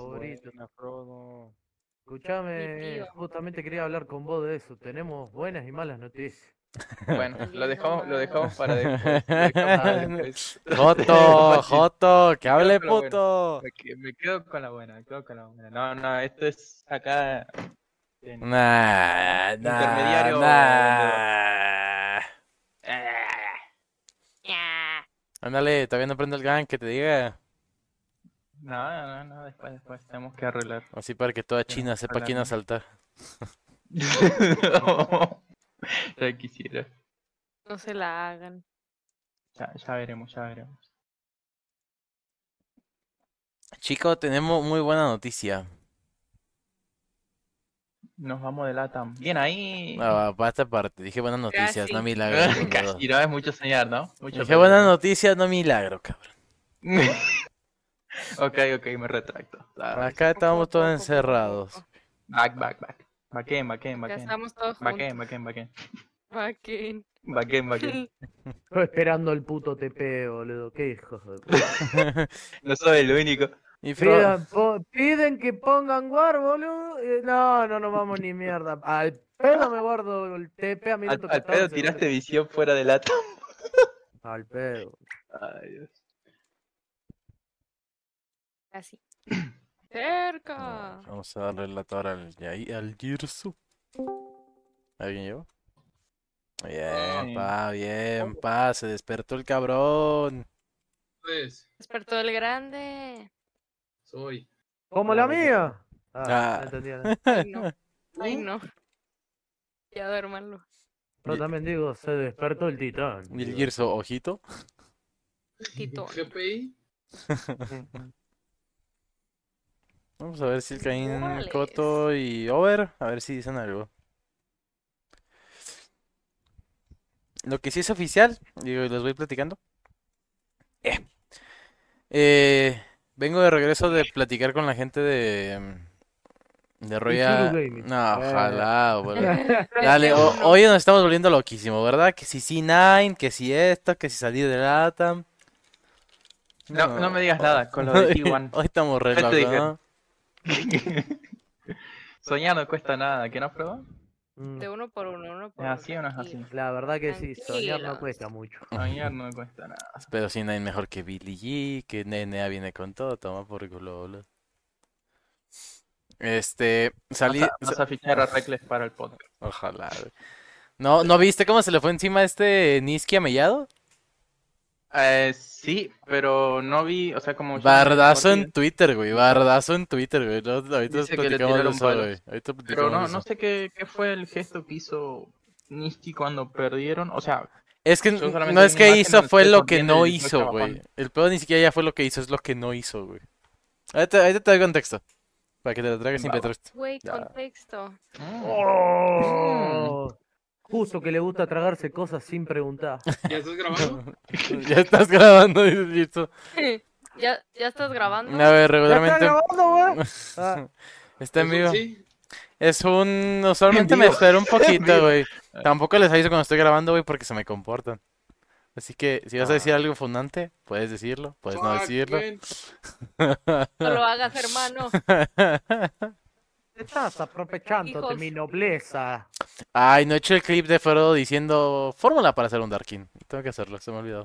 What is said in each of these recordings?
favorito, no. Mi Escuchame, justamente quería hablar con vos de eso. Tenemos buenas y malas noticias. Bueno, lo dejamos, lo dejamos para después. lo dejamos para después. Joto, Joto, que hable bueno. puto. Me, que- me quedo con la buena, me quedo con la buena. No, no, esto es acá. en- Nah, nah, Intermediario nah. Ya. Ándale, todavía no prende el gang, que te diga. No, no, no, después, después tenemos que arreglar. Así para que toda China sepa quién asaltar. Ya quisiera. No se la hagan. Ya, ya veremos, ya veremos. Chico, tenemos muy buena noticia. Nos vamos de LATAM. Bien ahí. Ah, para esta parte, dije buenas noticias, Casi. no milagros. boludo. Casi, no es mucho soñar, ¿no? Mucho Dije buenas noticias, no milagro, cabrón. Ok, ok, me retracto. Acá estamos Poco, todos encerrados. poco. Back, back, back. Backend, backend, Ya backend. estamos todos Backend, juntos. backend, backend. Backend. Backend, backend. Yo esperando el puto TP, boludo. Qué hijos de puta. No soy el único. Y po- piden que pongan guard, boludo. Eh, No, no nos vamos ni mierda. Al pedo me guardo el TP a Al, minuto al 14, pedo tiraste visión fuera de LATAM. Al pedo. Ay, Dios. Casi. Cerca. Vamos a darle la tora al, al Girsu. ¿Alguien llegó? Bien, pa, bien, pa, se despertó el cabrón. Pues, Despertó el grande. soy. ¿Como la mía? Ah, Ah. no. Ay, no. Ay, no. Ya duérmanlo. Pero también digo, se despertó el titán. Y el. Girsu, ojito. Tito. GPI. Vamos a ver si el Caín, Órales. Coto y Over, a ver si dicen algo. Lo que sí es oficial, digo, y les voy platicando. Eh. Eh, vengo de regreso de platicar con la gente de, de Royal. No, ojalá, boludo. Dale, o- hoy nos estamos volviendo loquísimos, ¿verdad? Que si C9, que si esto, que si salir de LATAM. No, no me digas nada con lo de T1. Hoy estamos re Ya te locos, dije. ¿no? Soñar no cuesta nada, ¿qué no, Frodo? Mm, De uno por uno, uno por ¿Es uno. así o no es así? La verdad que sí, soñar no cuesta mucho. Soñar no cuesta nada. Pero si no hay mejor que Billy G, que NNA viene con todo, toma por culo, boludo. Este, salí, Vas a, vas a fichar a Reckless para el podcast. ojalá. güey. ¿No, ¿no viste cómo se le fue encima a este Niski a Mellado? Eh, sí, pero no vi, o sea, como... Bardazo en Twitter, güey, bardazo en Twitter, güey. No, ahorita Dice platicamos de eso, güey. Ahorita Pero no, no sé qué, qué fue el gesto que hizo Niski cuando perdieron. O sea, Es que no es que hizo, fue lo que no hizo, güey. El pedo ni siquiera ya fue lo que hizo, es lo que no hizo, güey. Ahorita, ahorita te doy contexto. Para que te lo traigas sin pretexto. Güey, contexto. Oh, Justo que le gusta tragarse cosas sin preguntar. ¿Ya estás grabando? Ya estás grabando, dice. ¿Ya, ¿Ya estás grabando? A ver, ¿Ya está regularmente grabando? Ah, está en ¿Eso vivo. Sí. Es un. Usualmente me espero un poquito, güey. Tampoco les aviso cuando estoy grabando, güey, porque se me comportan. Así que si vas a decir algo fundante, puedes decirlo, puedes no decirlo. No lo hagas, hermano. Te estás aprovechando de mi nobleza. Ay, no he hecho el clip de Frodo diciendo fórmula para hacer un Darkin. Tengo que hacerlo, se me ha olvidado.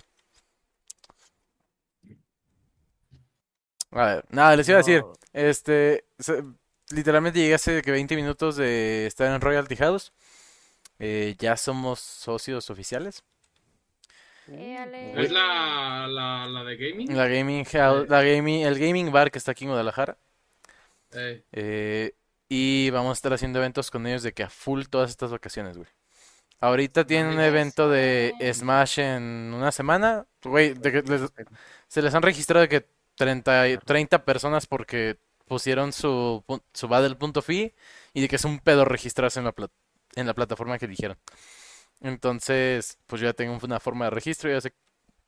A ver, nada, les iba a decir. No. Este, se- literalmente llegué hace que 20 minutos de estar en Royalty House. Eh, ya somos socios oficiales. ¿Es la, la, la de gaming? La gaming house, la gaming, el gaming bar que está aquí en Guadalajara. Eh, Eh, y vamos a estar haciendo eventos con ellos de que a full todas estas vacaciones, güey. Ahorita tienen un evento de Smash en una semana. Güey, de que les- se les han registrado de que 30, y- 30 personas porque pusieron su, su battle.fi y de que es un pedo registrarse en la, pla- en la plataforma que eligieron. Entonces, pues yo ya tengo una forma de registro, ya sé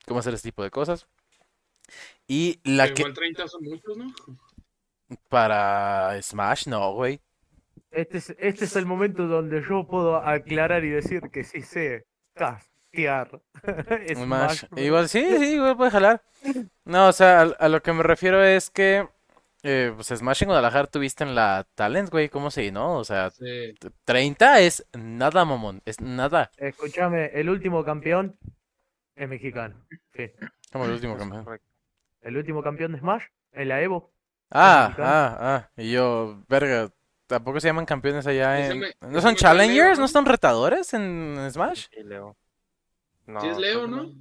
cómo hacer este tipo de cosas. Y la pero que igual 30 son muchos, ¿no? Para Smash, no, güey. Este es, este es el momento donde yo puedo aclarar y decir que sí sé castear. Smash. Igual, sí, sí, igual puede jalar. No, o sea, a, a lo que me refiero es que Eh, pues Smash en Guadalajara tuviste en la Talent, güey, ¿cómo se no? O sea, Sí. 30 es nada, mamón, es nada. Escúchame, el último campeón es mexicano. Sí. Como el último campeón. Correcto. El último campeón de Smash en la Evo. Ah, ah, ah. Y yo, verga, ¿tampoco se llaman campeones allá en... me- ¿No son challengers? ¿No son retadores en Smash? Sí, Leo. No, Sí es Leo, ¿no?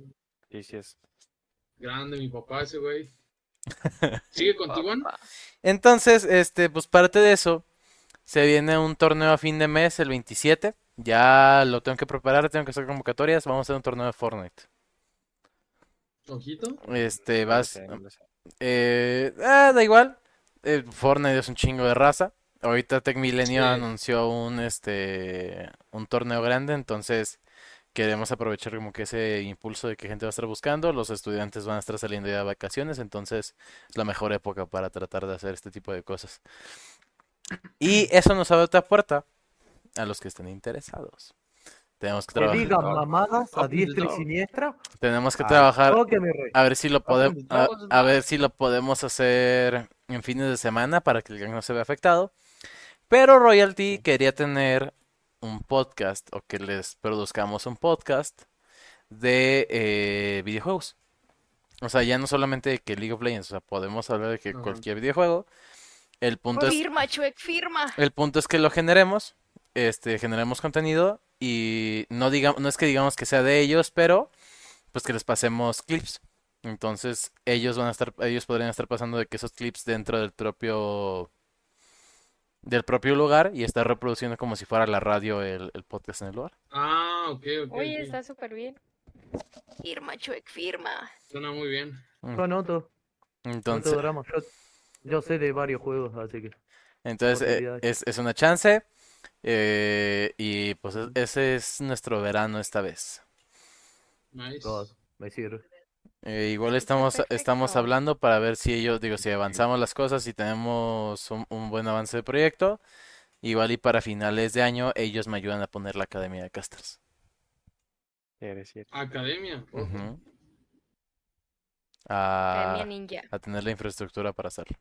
Sí, sí es. Grande, mi papá ese güey. ¿Sigue contigo. Entonces, este, pues parte de eso, se viene un torneo a fin de mes, el 27. Ya lo tengo que preparar, tengo que hacer convocatorias. Vamos a hacer un torneo de Fortnite. Ojito. Este, No lo vas, sé, no lo sé. Eh, ah, da igual. Eh, Fortnite es un chingo de raza. Ahorita Tech Milenio Sí. anunció un, este, un torneo grande, entonces queremos aprovechar como que ese impulso de que gente va a estar buscando. Los estudiantes van a estar saliendo ya de vacaciones, entonces es la mejor época para tratar de hacer este tipo de cosas. Y eso nos abre otra puerta a los que estén interesados. Tenemos que Que trabajar, digan mamadas a diestra y siniestra. tenemos que al trabajar a ver si lo podemos, a, ver si lo podemos hacer en fines de semana para que el gang no se vea afectado. Pero Royalty quería tener un podcast o que les produzcamos un podcast de eh, videojuegos. O sea, ya no solamente de que League of Legends, o sea, podemos hablar de que cualquier videojuego. El punto es, Firma, Chuec, firma. el punto es que lo generemos, este, generemos contenido y no digamos, no es que digamos que sea de ellos, pero pues que les pasemos clips. Entonces, ellos van a estar, ellos podrían estar pasando de que esos clips dentro del propio del propio lugar y estar reproduciendo como si fuera la radio el, el podcast en el lugar. Ah, ok, ok. Oye, está súper bien. Firma, Chuec, firma. Suena muy bien. Yo noto, Entonces. Yo, yo sé de varios juegos, así que. entonces eh, es, es una chance eh, y pues es- ese es nuestro verano esta vez. Nice. God, me sirve. Eh, igual estamos, estamos hablando para ver si ellos, digo, si avanzamos las cosas y tenemos un, un buen avance de proyecto. Igual y para finales de año ellos me ayudan a poner la Academia de Casters. Academia. Academia A, Ninja. a tener la infraestructura para hacerlo.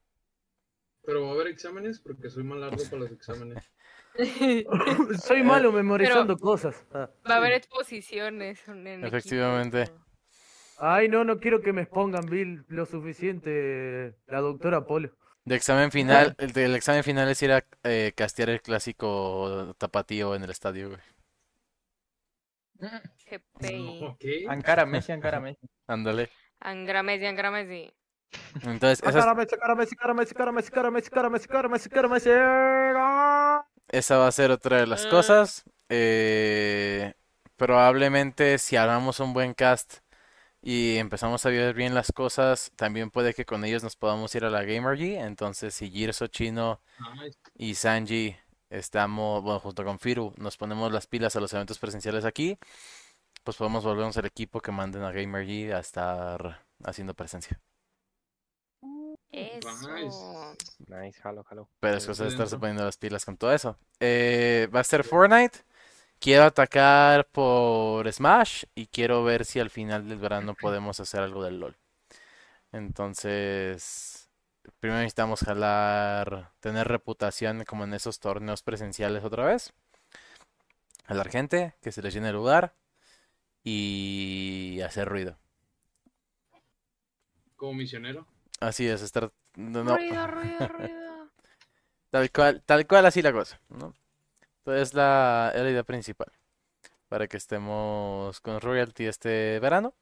Pero va a haber exámenes porque soy mal largo para los exámenes. Soy malo memorizando cosas. Ah. Va a haber exposiciones en Efectivamente. Ay, no, no quiero que me expongan Bill lo suficiente la doctora Polo. De examen final, el examen final es ir a eh, castear el clásico tapatío en el estadio, güey. GPI. Ankara Messi, Ankara Messi. Ándale. Angra Messi, Angra Messi. Entonces, esa, es- cara Messi, cara Messi, cara Messi, cara Messi, cara Messi, cara Messi, cara Messi, cara Messi. Esa va a ser otra de las Ah. cosas. Eh, probablemente si armamos un buen cast y empezamos a ver bien las cosas, también puede que con ellos nos podamos ir a la Gamergy. Entonces, si Girso Chino y Sanji estamos, bueno, junto con Firu, nos ponemos las pilas a los eventos presenciales aquí, pues podemos volvernos el equipo que manden a Gamergy a estar haciendo presencia. Eso. Nice, jalo, jalo. Pero es cosa de estarse poniendo las pilas con todo eso. Eh, va a ser Fortnite. Quiero atacar por Smash y quiero ver si al final del verano podemos hacer algo del LOL. Entonces, primero necesitamos jalar, tener reputación como en esos torneos presenciales otra vez. Jalar gente, que se les llene el lugar y hacer ruido. Como misionero. Así es, estar... no- no, Ruido, ruido, ruido. Tal cual, tal cual así la cosa, ¿no? Entonces la, es la idea principal. Para que estemos con Royalty este verano.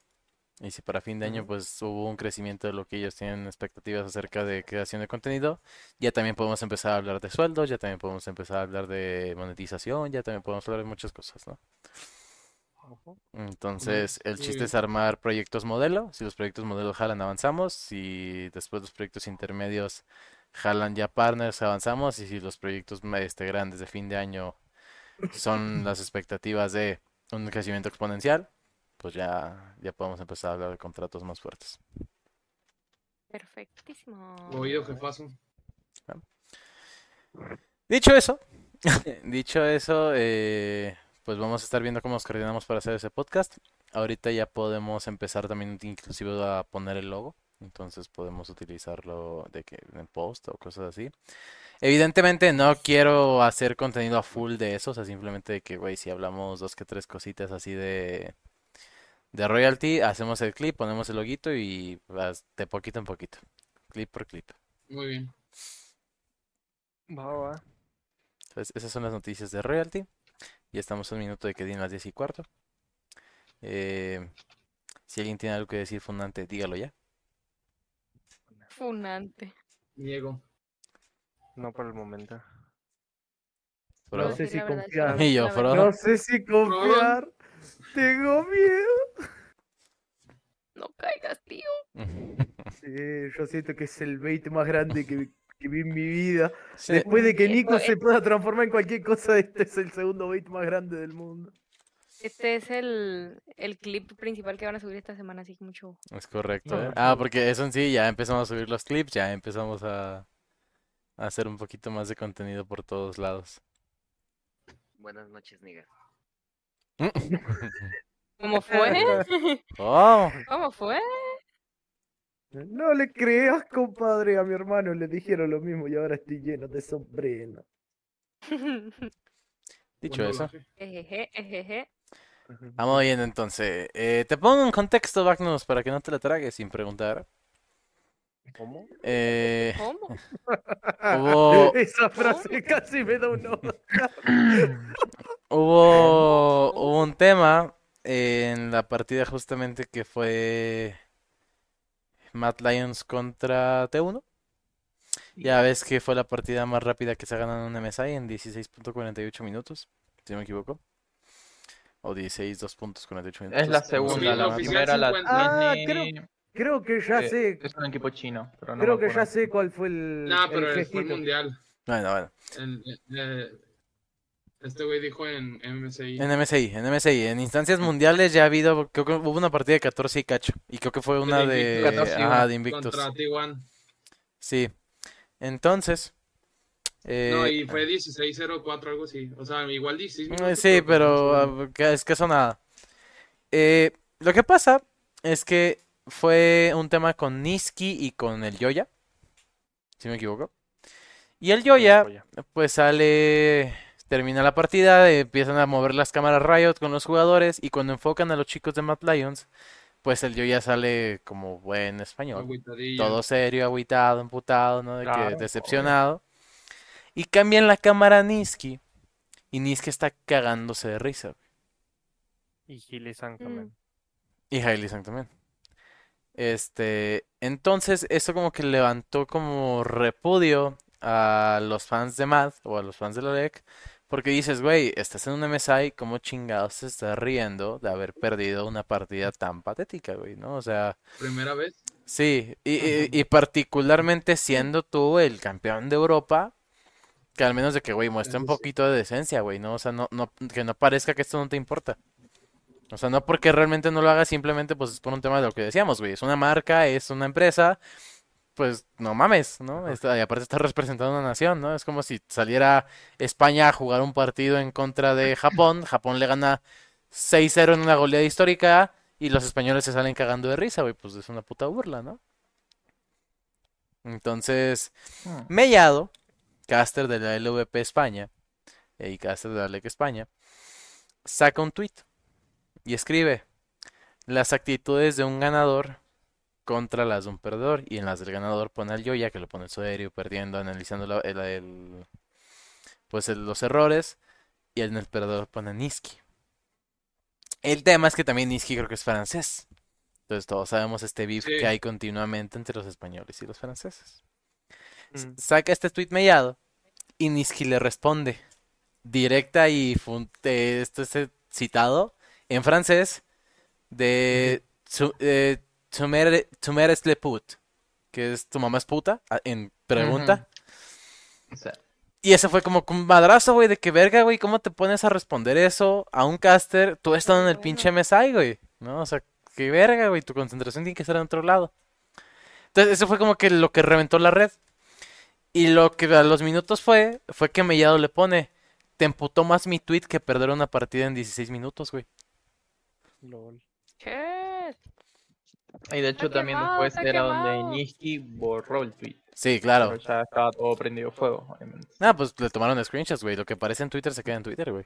Y si para fin de año pues hubo un crecimiento de lo que ellos tienen expectativas acerca de creación de contenido, ya también podemos empezar a hablar de sueldos, ya también podemos empezar a hablar de monetización, ya también podemos hablar de muchas cosas, ¿no? Entonces, el chiste es armar proyectos modelo. Si los proyectos modelo jalan, avanzamos. Si después los proyectos intermedios jalan ya partners, avanzamos. Y si los proyectos este, grandes de fin de año son las expectativas de un crecimiento exponencial, pues ya, ya podemos empezar a hablar de contratos más fuertes. Perfectísimo. Oído jefazo. Dicho eso, dicho eso, eh, pues vamos a estar viendo cómo nos coordinamos para hacer ese podcast. Ahorita ya podemos empezar también inclusive a poner el logo Entonces podemos utilizarlo de que en post o cosas así. Evidentemente no quiero hacer contenido a full de eso, o sea, simplemente de que, güey, si hablamos dos que tres cositas así de, de royalty, hacemos el clip, ponemos el loguito y vas de poquito en poquito, clip por clip. Muy bien. Va, va. Entonces, esas son las noticias de royalty. Ya estamos a un minuto de que den las 10 y cuarto. Eh, si alguien tiene algo que decir fundante, dígalo ya. Funante. Niego. No por el momento. No sé si confiar. Y yo. No sé si confiar. Tengo miedo. No caigas, tío. Sí, yo siento que es el bait más grande que, que vi en mi vida. Sí. Después de que Nico es- se pueda transformar en cualquier cosa, este es el segundo bait más grande del mundo. Este es el, el clip principal que van a subir esta semana, así que mucho. Es correcto, No, ¿eh? Ah, porque eso en sí, ya empezamos a subir los clips, ya empezamos a, a hacer un poquito más de contenido por todos lados. Buenas noches, nigga. ¿Cómo fue? Oh, ¿Cómo fue? No le creas, compadre. A mi hermano le dijeron lo mismo y ahora estoy lleno de sombrero. dicho eso. Ejeje, ejeje. vamos bien entonces. Eh, te pongo en contexto, Magnus, para que no te la tragues sin preguntar. ¿Cómo? Eh, ¿Cómo? hubo, Esa frase casi me da un hubo, hubo un tema en la partida justamente que fue Mad Lions contra T1. Ya ves que fue la partida más rápida que se ha ganado en un MSI en 16.48 minutos, si no me equivoco. O 16, 2.48 minutos. Es la no segunda, la primera la 50. Ah, Disney, Creo que ya eh, sé. es un equipo chino, pero no Creo me que ya sé cuál fue el. Nah, el pero fue el mundial. Bueno, bueno. El- eh, este güey dijo en MSI. En MSI, en MSI, en instancias mundiales ya ha habido, creo que hubo una partida de 14 y cacho. Y creo que fue una De de, Invictus. 14 y ajá, de Invictus. Contra T1. Sí. Entonces, eh, No, y fue 16-0-4, algo así. O sea, igual 16 eh, minutos. sí, pero ah, es que eso nada. Eh, lo que pasa es que fue un tema con Niski y con el Yoya, si me equivoco. Y el Yoya, Joya. pues sale, termina la partida, eh, empiezan a mover las cámaras Riot con los jugadores y cuando enfocan a los chicos de Mad Lions, pues el Yoya sale como buen español. Todo serio, agüitado, emputado, ¿no? De que decepcionado. Y cambian la cámara a Niski. Y Niski está cagándose de risa. Y Gilly Sang también. Y Hailey Sang también. Este, entonces eso como que levantó como repudio a los fans de Mad o a los fans de la LEC, porque dices, güey, estás en un MSI, ¿cómo chingados te estás riendo de haber perdido una partida tan patética, güey, ¿no? O sea, Primera vez. sí, y, y- y particularmente siendo tú el campeón de Europa, que al menos de que, güey, muestre un poquito de decencia, güey, ¿no? O sea, no, no, que no parezca que esto no te importa. O sea, no porque realmente no lo hagas, simplemente pues es por un tema de lo que decíamos, güey. Es una marca, es una empresa, pues no mames, ¿no? Está- y aparte estás representando una nación, ¿no? Es como si saliera España a jugar un partido en contra de Japón, Japón le gana 6-0 en una goleada histórica y los españoles se salen cagando de risa, güey. Pues es una puta burla, ¿no? Entonces, Hmm. Mellado, caster de la LVP España y caster de la LEC España, saca un tweet y escribe las actitudes de un ganador contra las de un perdedor y en las del ganador pone al Yoya que lo pone serio, perdiendo, analizando la- el, el- pues el- los errores y en el perdedor pone a Niski. El tema es que también Niski creo que es francés. Entonces todos sabemos este beef Sí. que hay continuamente entre los españoles y los franceses. Mm. Saca este tweet mellado y Niski le responde directa y esto es eh, citado en francés de tu, eh, tu mère, tu mère est le put, que es tu mamá es puta, a- en pregunta. O sea, Y ese fue como un madrazo, güey, de que verga, güey, ¿cómo te pones a responder eso a un caster? Tú estás en el pinche MSI, güey, ¿no? O sea, qué verga, güey, tu concentración tiene que estar en otro lado. Entonces, eso fue como que lo que reventó la red. Y lo que a los minutos fue, fue que Mellado le pone, te emputó más mi tweet que perder una partida en 16 minutos, güey. Lol. ¿Qué? Y de hecho Está también quemado, después está era donde. Niski borró el tweet. Sí, claro. Pero ya estaba todo prendido fuego, obviamente. Ah, pues le tomaron screenshots, güey. Lo que aparece en Twitter se queda en Twitter, güey.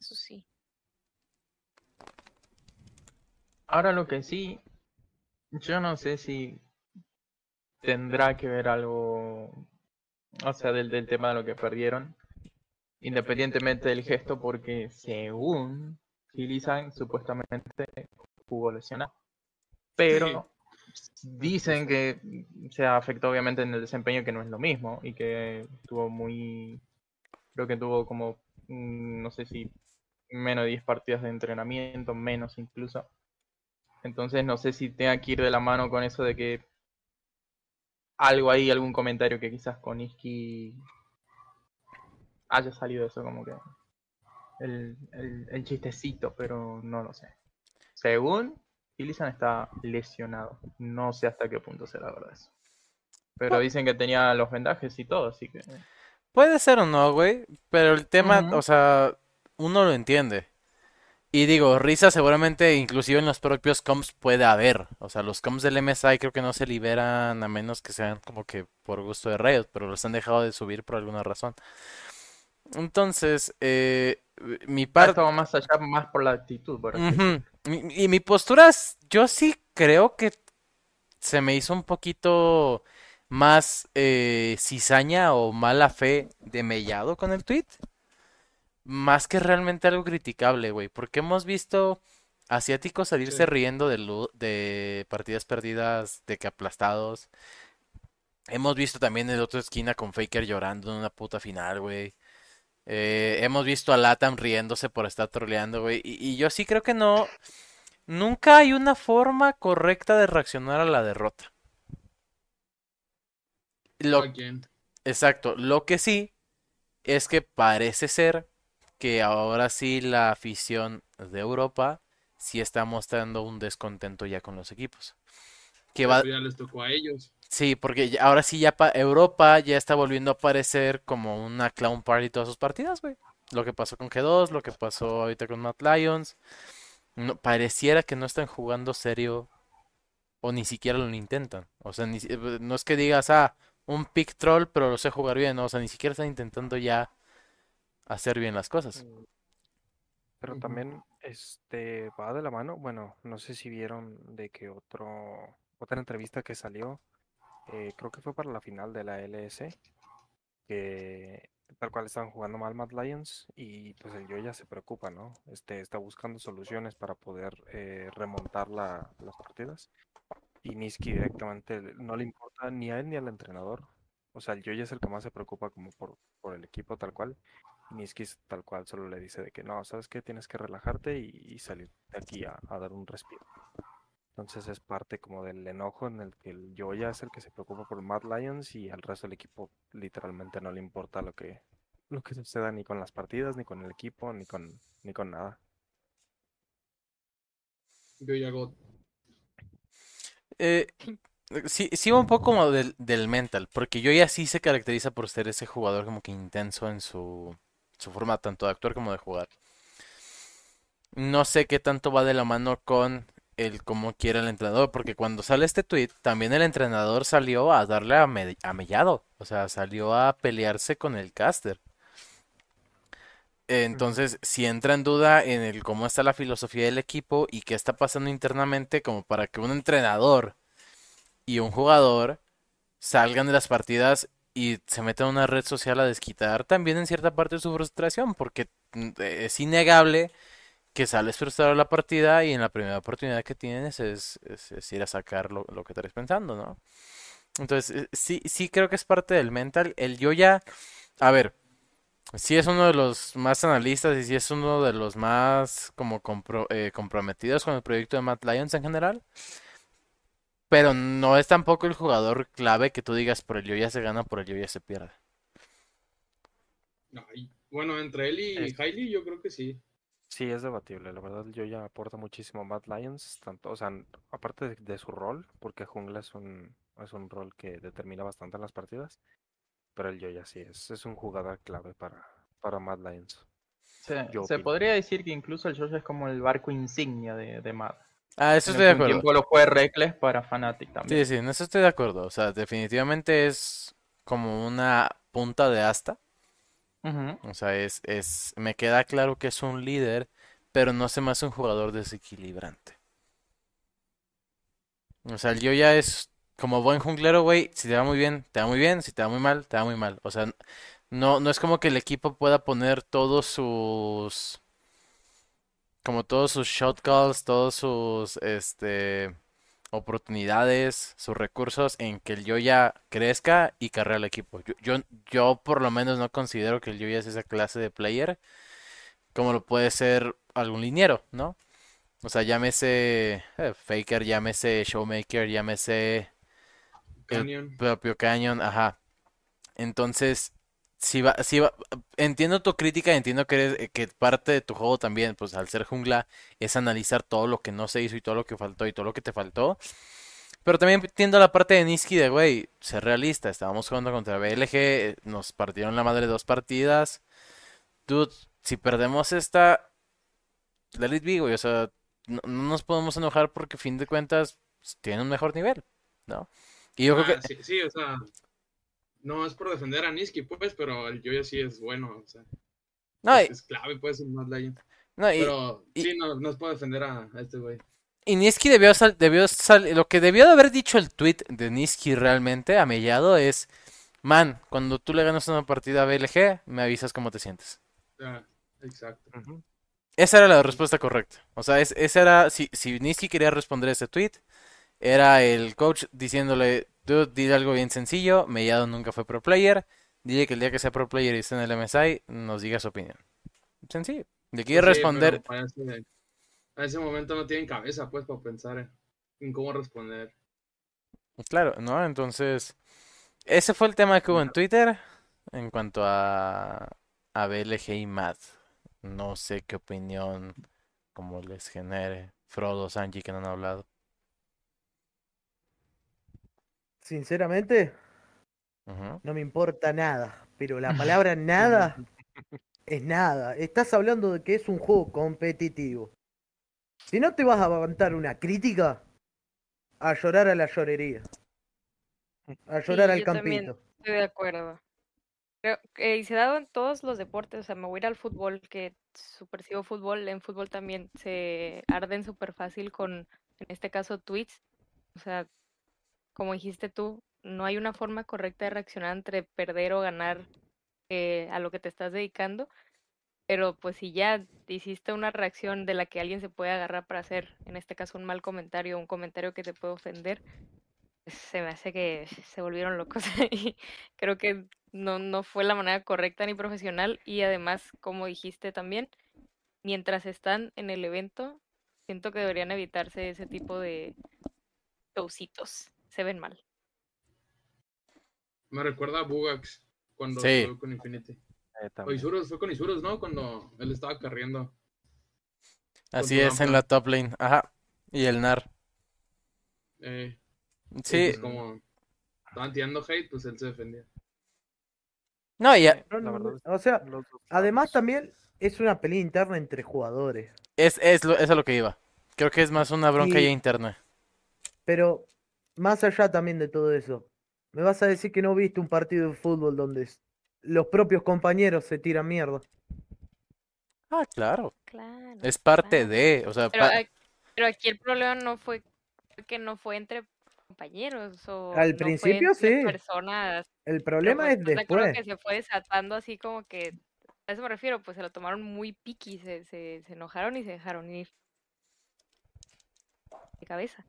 Eso sí. Ahora lo que sí, yo no sé si tendrá que ver algo, o sea, del, del tema de lo que perdieron, independientemente del gesto, porque según Gilizan supuestamente jugó lesionado. Pero dicen que se afectó obviamente en el desempeño, que no es lo mismo, y que tuvo muy, creo que tuvo como, mm, no sé si menos de 10 partidas de entrenamiento, menos incluso. Entonces no sé si tenga que ir de la mano con eso de que algo ahí, algún comentario que quizás con Iski haya salido eso como que el, el, el chistecito, pero no lo sé. Según Ilizan está lesionado. No sé hasta qué punto será verdad eso. Pero dicen que tenía los vendajes y todo, así que... Puede ser o no, güey. Pero el tema, o sea, uno lo entiende. Y digo, risa seguramente inclusive en los propios comps puede haber. O sea, los comps del MSI creo que no se liberan a menos que sean como que por gusto de Riot, pero los han dejado de subir por alguna razón. Entonces, eh, mi parte... estado más allá, más por la actitud, por así decirlo. Y mi postura es, yo sí creo que se me hizo un poquito más eh, cizaña o mala fe de Mellado con el tweet, más que realmente algo criticable, güey, porque hemos visto asiáticos salirse Sí. riendo de, de partidas perdidas, de que aplastados. Hemos visto también en la otra esquina con Faker llorando en una puta final, güey. Eh, hemos visto a Latam riéndose por estar troleando, güey. Y, y yo sí creo que no. Nunca hay una forma correcta de reaccionar a la derrota. Lo, exacto. Lo que sí es que parece ser que ahora sí la afición de Europa sí está mostrando un descontento ya con los equipos. Que va, ya les tocó a ellos. Sí, porque ahora sí ya pa- Europa ya está volviendo a aparecer como una clown party todas sus partidas, güey. Lo que pasó con G2, lo que pasó ahorita con Mad Lions. No, pareciera que no están jugando serio o ni siquiera lo intentan. O sea, ni eh, no es que digas, ah, un pick troll, pero lo sé jugar bien, ¿no? O sea, ni siquiera están intentando ya hacer bien las cosas. Pero Ujú. también este va de la mano. Bueno, no sé si vieron de que otro otra entrevista que salió, eh, creo que fue para la final de la LS, que tal cual estaban jugando mal Mad Lions y pues el Yoya se preocupa, ¿no? Este está buscando soluciones para poder eh, remontar la- las partidas. Y Niski directamente no le importa ni a él ni al entrenador. O sea, el Yoya es el que más se preocupa como por, por el equipo tal cual. Y Niski tal cual solo le dice de que no, ¿sabes qué? Tienes que relajarte y, salir de aquí a dar un respiro. Entonces es parte como del enojo en el que el Yoya es el que se preocupa por Mad Lions y al resto del equipo literalmente no le importa lo que, lo que suceda ni con las partidas, ni con el equipo, ni con, ni con nada. Yo ya God. Eh, sí, sí va un poco como del, del mental, porque yo ya sí se caracteriza por ser ese jugador como que intenso en su, su forma tanto de actuar como de jugar. No sé qué tanto va de la mano con el cómo quiere el entrenador, porque cuando sale este tweet, también el entrenador salió a darle a, Me- a Mellado, o sea, salió a pelearse con el caster. Entonces, si entra en duda en el cómo está la filosofía del equipo y qué está pasando internamente, como para que un entrenador y un jugador salgan de las partidas y se metan a una red social a desquitar también en cierta parte su frustración, porque mm, es innegable que sales frustrado de la partida y en la primera oportunidad que tienes es, es- es ir a sacar lo, lo que estés pensando, ¿no? Entonces, eh, sí, sí creo que es parte del mental. El yo ya, a ver. Sí es uno de los más analistas y sí es uno de los más como compro- eh, comprometidos con el proyecto de Mad Lions en general. Pero no es tampoco el jugador clave que tú digas por el yo ya se gana, por el yo ya se pierde. Ay, Bueno, entre él y Es- Hailey yo creo que sí. Sí, es debatible. La verdad, yo ya aporta muchísimo a Mad Lions, tanto, o sea, aparte de, de su rol, porque jungla es un, es un rol que determina bastante en las partidas, pero el Yoya sí es, es un jugador clave para, para Mad Lions. Se, Yo se opino. podría decir que incluso el Josh es como el barco insignia de, de Mad. Ah, eso En estoy de acuerdo. tiempo lo fue Reckless para Fnatic también. Sí, sí, en eso estoy de acuerdo. O sea, definitivamente es como una punta de asta. O sea, es, es, me queda claro que es un líder, pero no se me hace un jugador desequilibrante. O sea, el Yoya es como buen junglero, güey. Si te va muy bien, te va muy bien. Si te va muy mal, te va muy mal. O sea, no, no es como que el equipo pueda poner todos sus, como todos sus shot calls, todos sus, este, oportunidades, sus recursos en que el Yoya crezca y carrera al equipo. Yo, yo, yo por lo menos no considero que el Yoya es esa clase de player como lo puede ser algún liniero, ¿no? O sea, llámese eh, Faker, llámese Showmaker, llámese el Canyon. propio Canyon, ajá. Entonces, si va, si va, entiendo tu crítica, entiendo que eres- que parte de tu juego también, pues al ser jungla, es analizar todo lo que no se hizo y todo lo que faltó y todo lo que te faltó. Pero también entiendo la parte de Niski de, güey, ser realista. Estábamos jugando contra BLG, eh, nos partieron la madre dos partidas. Dude, si perdemos esta, let it be, güey. O sea, no, no nos podemos enojar porque, a fin de cuentas, tienen un mejor nivel, ¿no? Y yo creo Ah, que, sí, sí, o sea, no es por defender a Niski, pues, pero el Yoya sí es bueno, o sea, no, es, y, es clave, pues, en Mad Legend. no, y- Pero y- sí, no, no es por defender a, a este güey. Y Niski debió sal, debió sal- lo que debió de haber dicho el tweet de Niski realmente a Mellado es, man, cuando tú le ganas una partida a BLG, me avisas cómo te sientes. Ah, exacto. Esa era la respuesta correcta. O sea, es, esa era, si, si Niski quería responder ese tweet, era el coach diciéndole, dude, dile algo bien sencillo, Mellado nunca fue pro player, dile que el día que sea pro player y esté en el MSI, nos diga su opinión. Sencillo. Le quiere Pues sí, responder, para ese, a ese momento no tienen cabeza, pues, para pensar en, en cómo responder. Claro, ¿no? Entonces, ese fue el tema que hubo en Twitter en cuanto a, a BLG y Matt. No sé qué opinión, como les genere Frodo, Sanji, que no han hablado. Sinceramente, no me importa nada. Pero la palabra nada es nada. Estás hablando de que es un juego competitivo. Si no te vas a aguantar una crítica, a llorar a la llorería. A llorar al yo también. campito. Estoy de acuerdo. Y se ha dado en todos los deportes, o sea, me voy a ir al fútbol, que super sigo fútbol, en fútbol también se arden súper fácil con, en este caso, tweets. O sea, como dijiste tú, no hay una forma correcta de reaccionar entre perder o ganar eh, a lo que te estás dedicando, pero pues si ya hiciste una reacción de la que alguien se puede agarrar para hacer, en este caso, un mal comentario, un comentario que te puede ofender, se me hace que se volvieron locos. Y creo que no, no fue la manera correcta ni profesional y además, como dijiste también, mientras están en el evento, siento que deberían evitarse ese tipo de showcitos, se ven mal. Me recuerda a Bugax cuando Sí. estuvo con Infinity. Eh, O. Isurus, fue con Isurus, ¿no? Cuando él estaba carriendo. Así es en la top lane. Ajá. Y el NAR. Eh, Sí. pues como estaban tirando hate, pues él se defendía. No, y a- No, La no, verdad no, O sea, además también es una pelea interna entre jugadores. es, es, lo, es a lo que iba. Creo que es más una bronca ya interna. Pero más allá también de todo eso, me vas a decir que no viste un partido de fútbol donde los propios compañeros se tiran mierda. Ah, claro. Claro. Es parte claro. de, o sea, Pero, pa- pero aquí el problema no fue que no fue entre compañeros o Al no fue principio entre sí. personas. El pero, problema pues, es ¿estás de acuerdo después. que se fue desatando así como que a eso me refiero, pues se lo tomaron muy piqui, se, se, se enojaron y se dejaron ir de cabeza.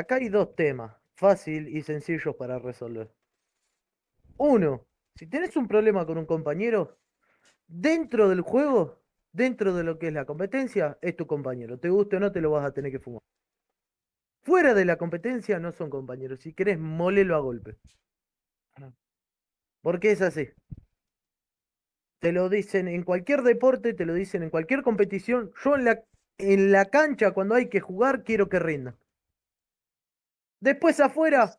Acá hay dos temas, fácil y sencillos para resolver. Uno, si tenés un problema con un compañero, dentro del juego, dentro de lo que es la competencia, es tu compañero. Te guste o no, te lo vas a tener que fumar. Fuera de la competencia no son compañeros. Si querés, molelo a golpe. Porque es así. Te lo dicen en cualquier deporte, te lo dicen en cualquier competición. Yo en la, en la cancha, cuando hay que jugar, quiero que rindan. Después afuera,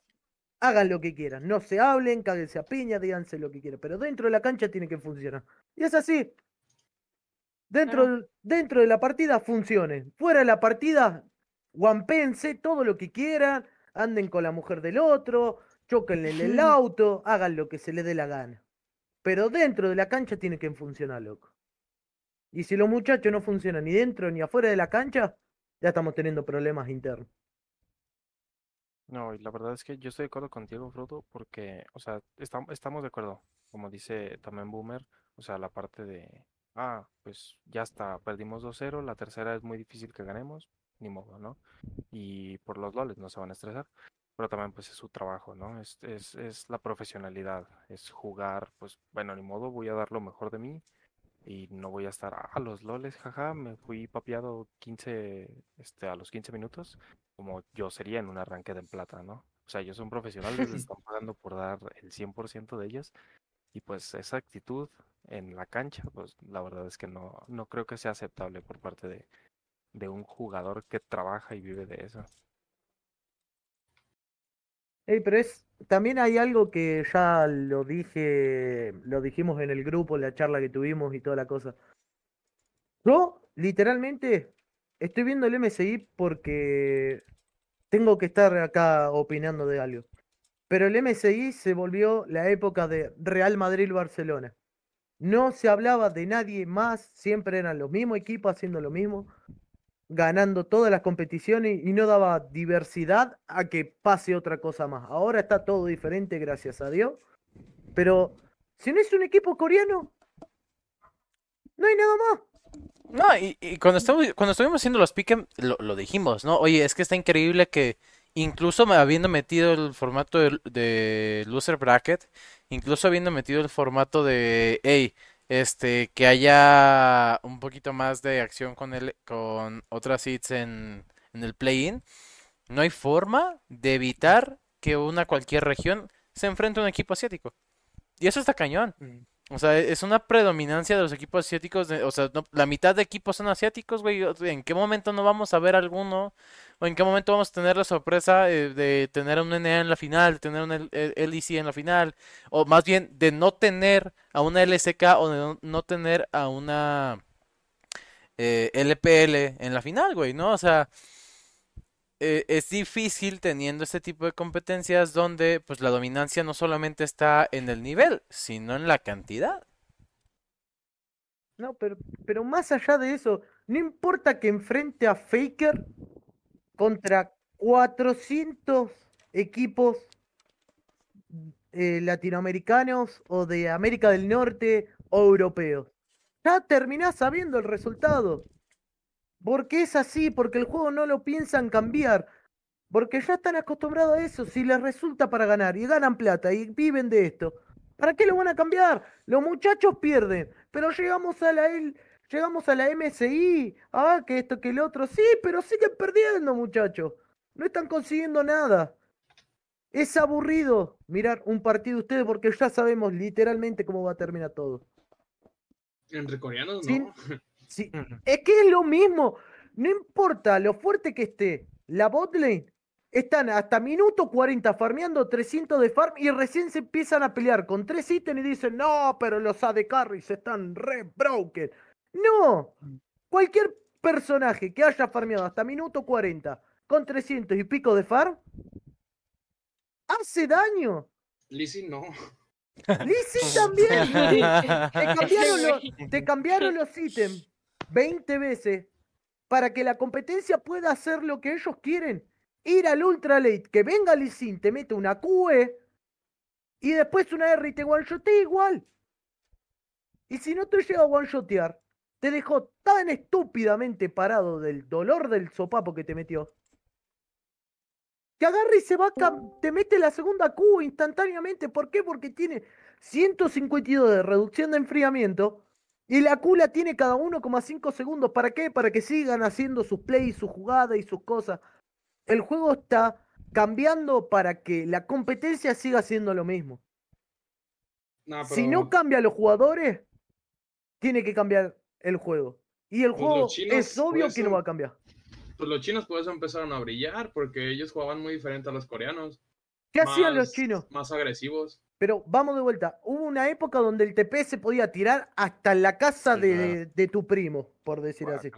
hagan lo que quieran. No se hablen, cáguense a piña, díganse lo que quieran. Pero dentro de la cancha tiene que funcionar. Y es así. Dentro, dentro de la partida funcionen. Fuera de la partida, guampense todo lo que quieran, anden con la mujer del otro, choquenle el auto, hagan lo que se les dé la gana. Pero dentro de la cancha tiene que funcionar, loco. Y si los muchachos no funcionan ni dentro ni afuera de la cancha, ya estamos teniendo problemas internos. No, y la verdad es que yo estoy de acuerdo contigo, Frodo, porque, o sea, estam- estamos de acuerdo, como dice también Boomer, o sea, la parte de, ah, pues ya está, perdimos 2-0, la tercera es muy difícil que ganemos, ni modo, ¿no? Y por los loles no se van a estresar, pero también pues es su trabajo, ¿no? Es, es, es la profesionalidad, es jugar, pues bueno, ni modo, voy a dar lo mejor de mí y no voy a estar, ah, los loles, jaja, me fui papeado 15, este, a los 15 minutos como yo sería en un arranque de en plata, ¿no? O sea, ellos son profesionales, les están pagando por dar el 100% de ellos y pues esa actitud en la cancha, pues la verdad es que no, no creo que sea aceptable por parte de, de un jugador que trabaja y vive de eso. Ey, pero es, también hay algo que ya lo dije, lo dijimos en el grupo, en la charla que tuvimos y toda la cosa. Yo, literalmente, estoy viendo el MSI porque tengo que estar acá opinando de algo. Pero el MSI se volvió la época de Real Madrid-Barcelona. No se hablaba de nadie más, siempre eran los mismos equipos haciendo lo mismo, ganando todas las competiciones y no daba diversidad a que pase otra cosa más. Ahora está todo diferente, gracias a Dios. Pero si no es un equipo coreano, no hay nada más. No, y, cuando estuvimos, cuando estuvimos haciendo los pick'em, lo, lo dijimos, ¿no? Oye, es que está increíble que incluso habiendo metido el formato de, de loser bracket, incluso habiendo metido el formato de, hey, este, que haya un poquito más de acción con el, con otras seeds en, en el play-in, no hay forma de evitar que una cualquier región se enfrente a un equipo asiático. Y eso está cañón. O sea, es una predominancia de los equipos asiáticos. de- o sea, no- la mitad de equipos son asiáticos, güey. ¿En qué momento no vamos a ver alguno? ¿O en qué momento vamos a tener la sorpresa eh, de tener un NA en la final, de tener un eh, LEC en la final? O más bien, de no tener a una LSK o de no, tener a una eh, LPL en la final, güey, ¿no? O sea, eh, es difícil teniendo este tipo de competencias donde pues la dominancia no solamente está en el nivel, sino en la cantidad. No, pero, pero más allá de eso, no importa que enfrente a Faker contra 400 equipos eh, latinoamericanos o de América del Norte o europeos. Ya terminás sabiendo el resultado. Porque es así, porque el juego no lo piensan cambiar. Porque ya están acostumbrados a eso. Si les resulta para ganar y ganan plata y viven de esto, ¿para qué lo van a cambiar? Los muchachos pierden, pero llegamos a la llegamos a la MSI. Ah, que esto, que el otro. Sí, pero siguen perdiendo, muchachos. No están consiguiendo nada. Es aburrido mirar un partido de ustedes porque ya sabemos literalmente cómo va a terminar todo. Entre coreanos, Sí. no. Sí, es que es lo mismo. No importa lo fuerte que esté la botlane, están hasta minuto 40 farmeando 300 de farm y recién se empiezan a pelear con tres ítems y dicen, no, pero los AD carries están re broken. No, cualquier personaje que haya farmeado hasta minuto 40 con 300 y pico de farm, hace daño. Lizzie no. Sin también. Te cambiaron, los, te cambiaron los ítems 20 veces para que la competencia pueda hacer lo que ellos quieren. Ir al ultra late, que venga Sin, te mete una QE y después una R y te one igual. Y si no te llega a one shotear, te dejó tan estúpidamente parado del dolor del sopapo que te metió. Que agarra y se va, te mete la segunda Q instantáneamente. ¿Por qué? Porque tiene 152 de reducción de enfriamiento y la Q la tiene cada 1,5 segundos. ¿Para qué? Para que sigan haciendo sus plays, sus jugadas y sus cosas. El juego está cambiando para que la competencia siga haciendo lo mismo. No, Si no cambia a los jugadores, tiene que cambiar el juego. Y el Pues juego es obvio por que no va a cambiar. Pues los chinos por eso empezaron a brillar, porque ellos jugaban muy diferente a los coreanos. ¿Qué hacían los chinos? Más agresivos. Pero vamos de vuelta. Hubo una época donde el TP se podía tirar hasta la casa Sí, de, de tu primo, por decir así.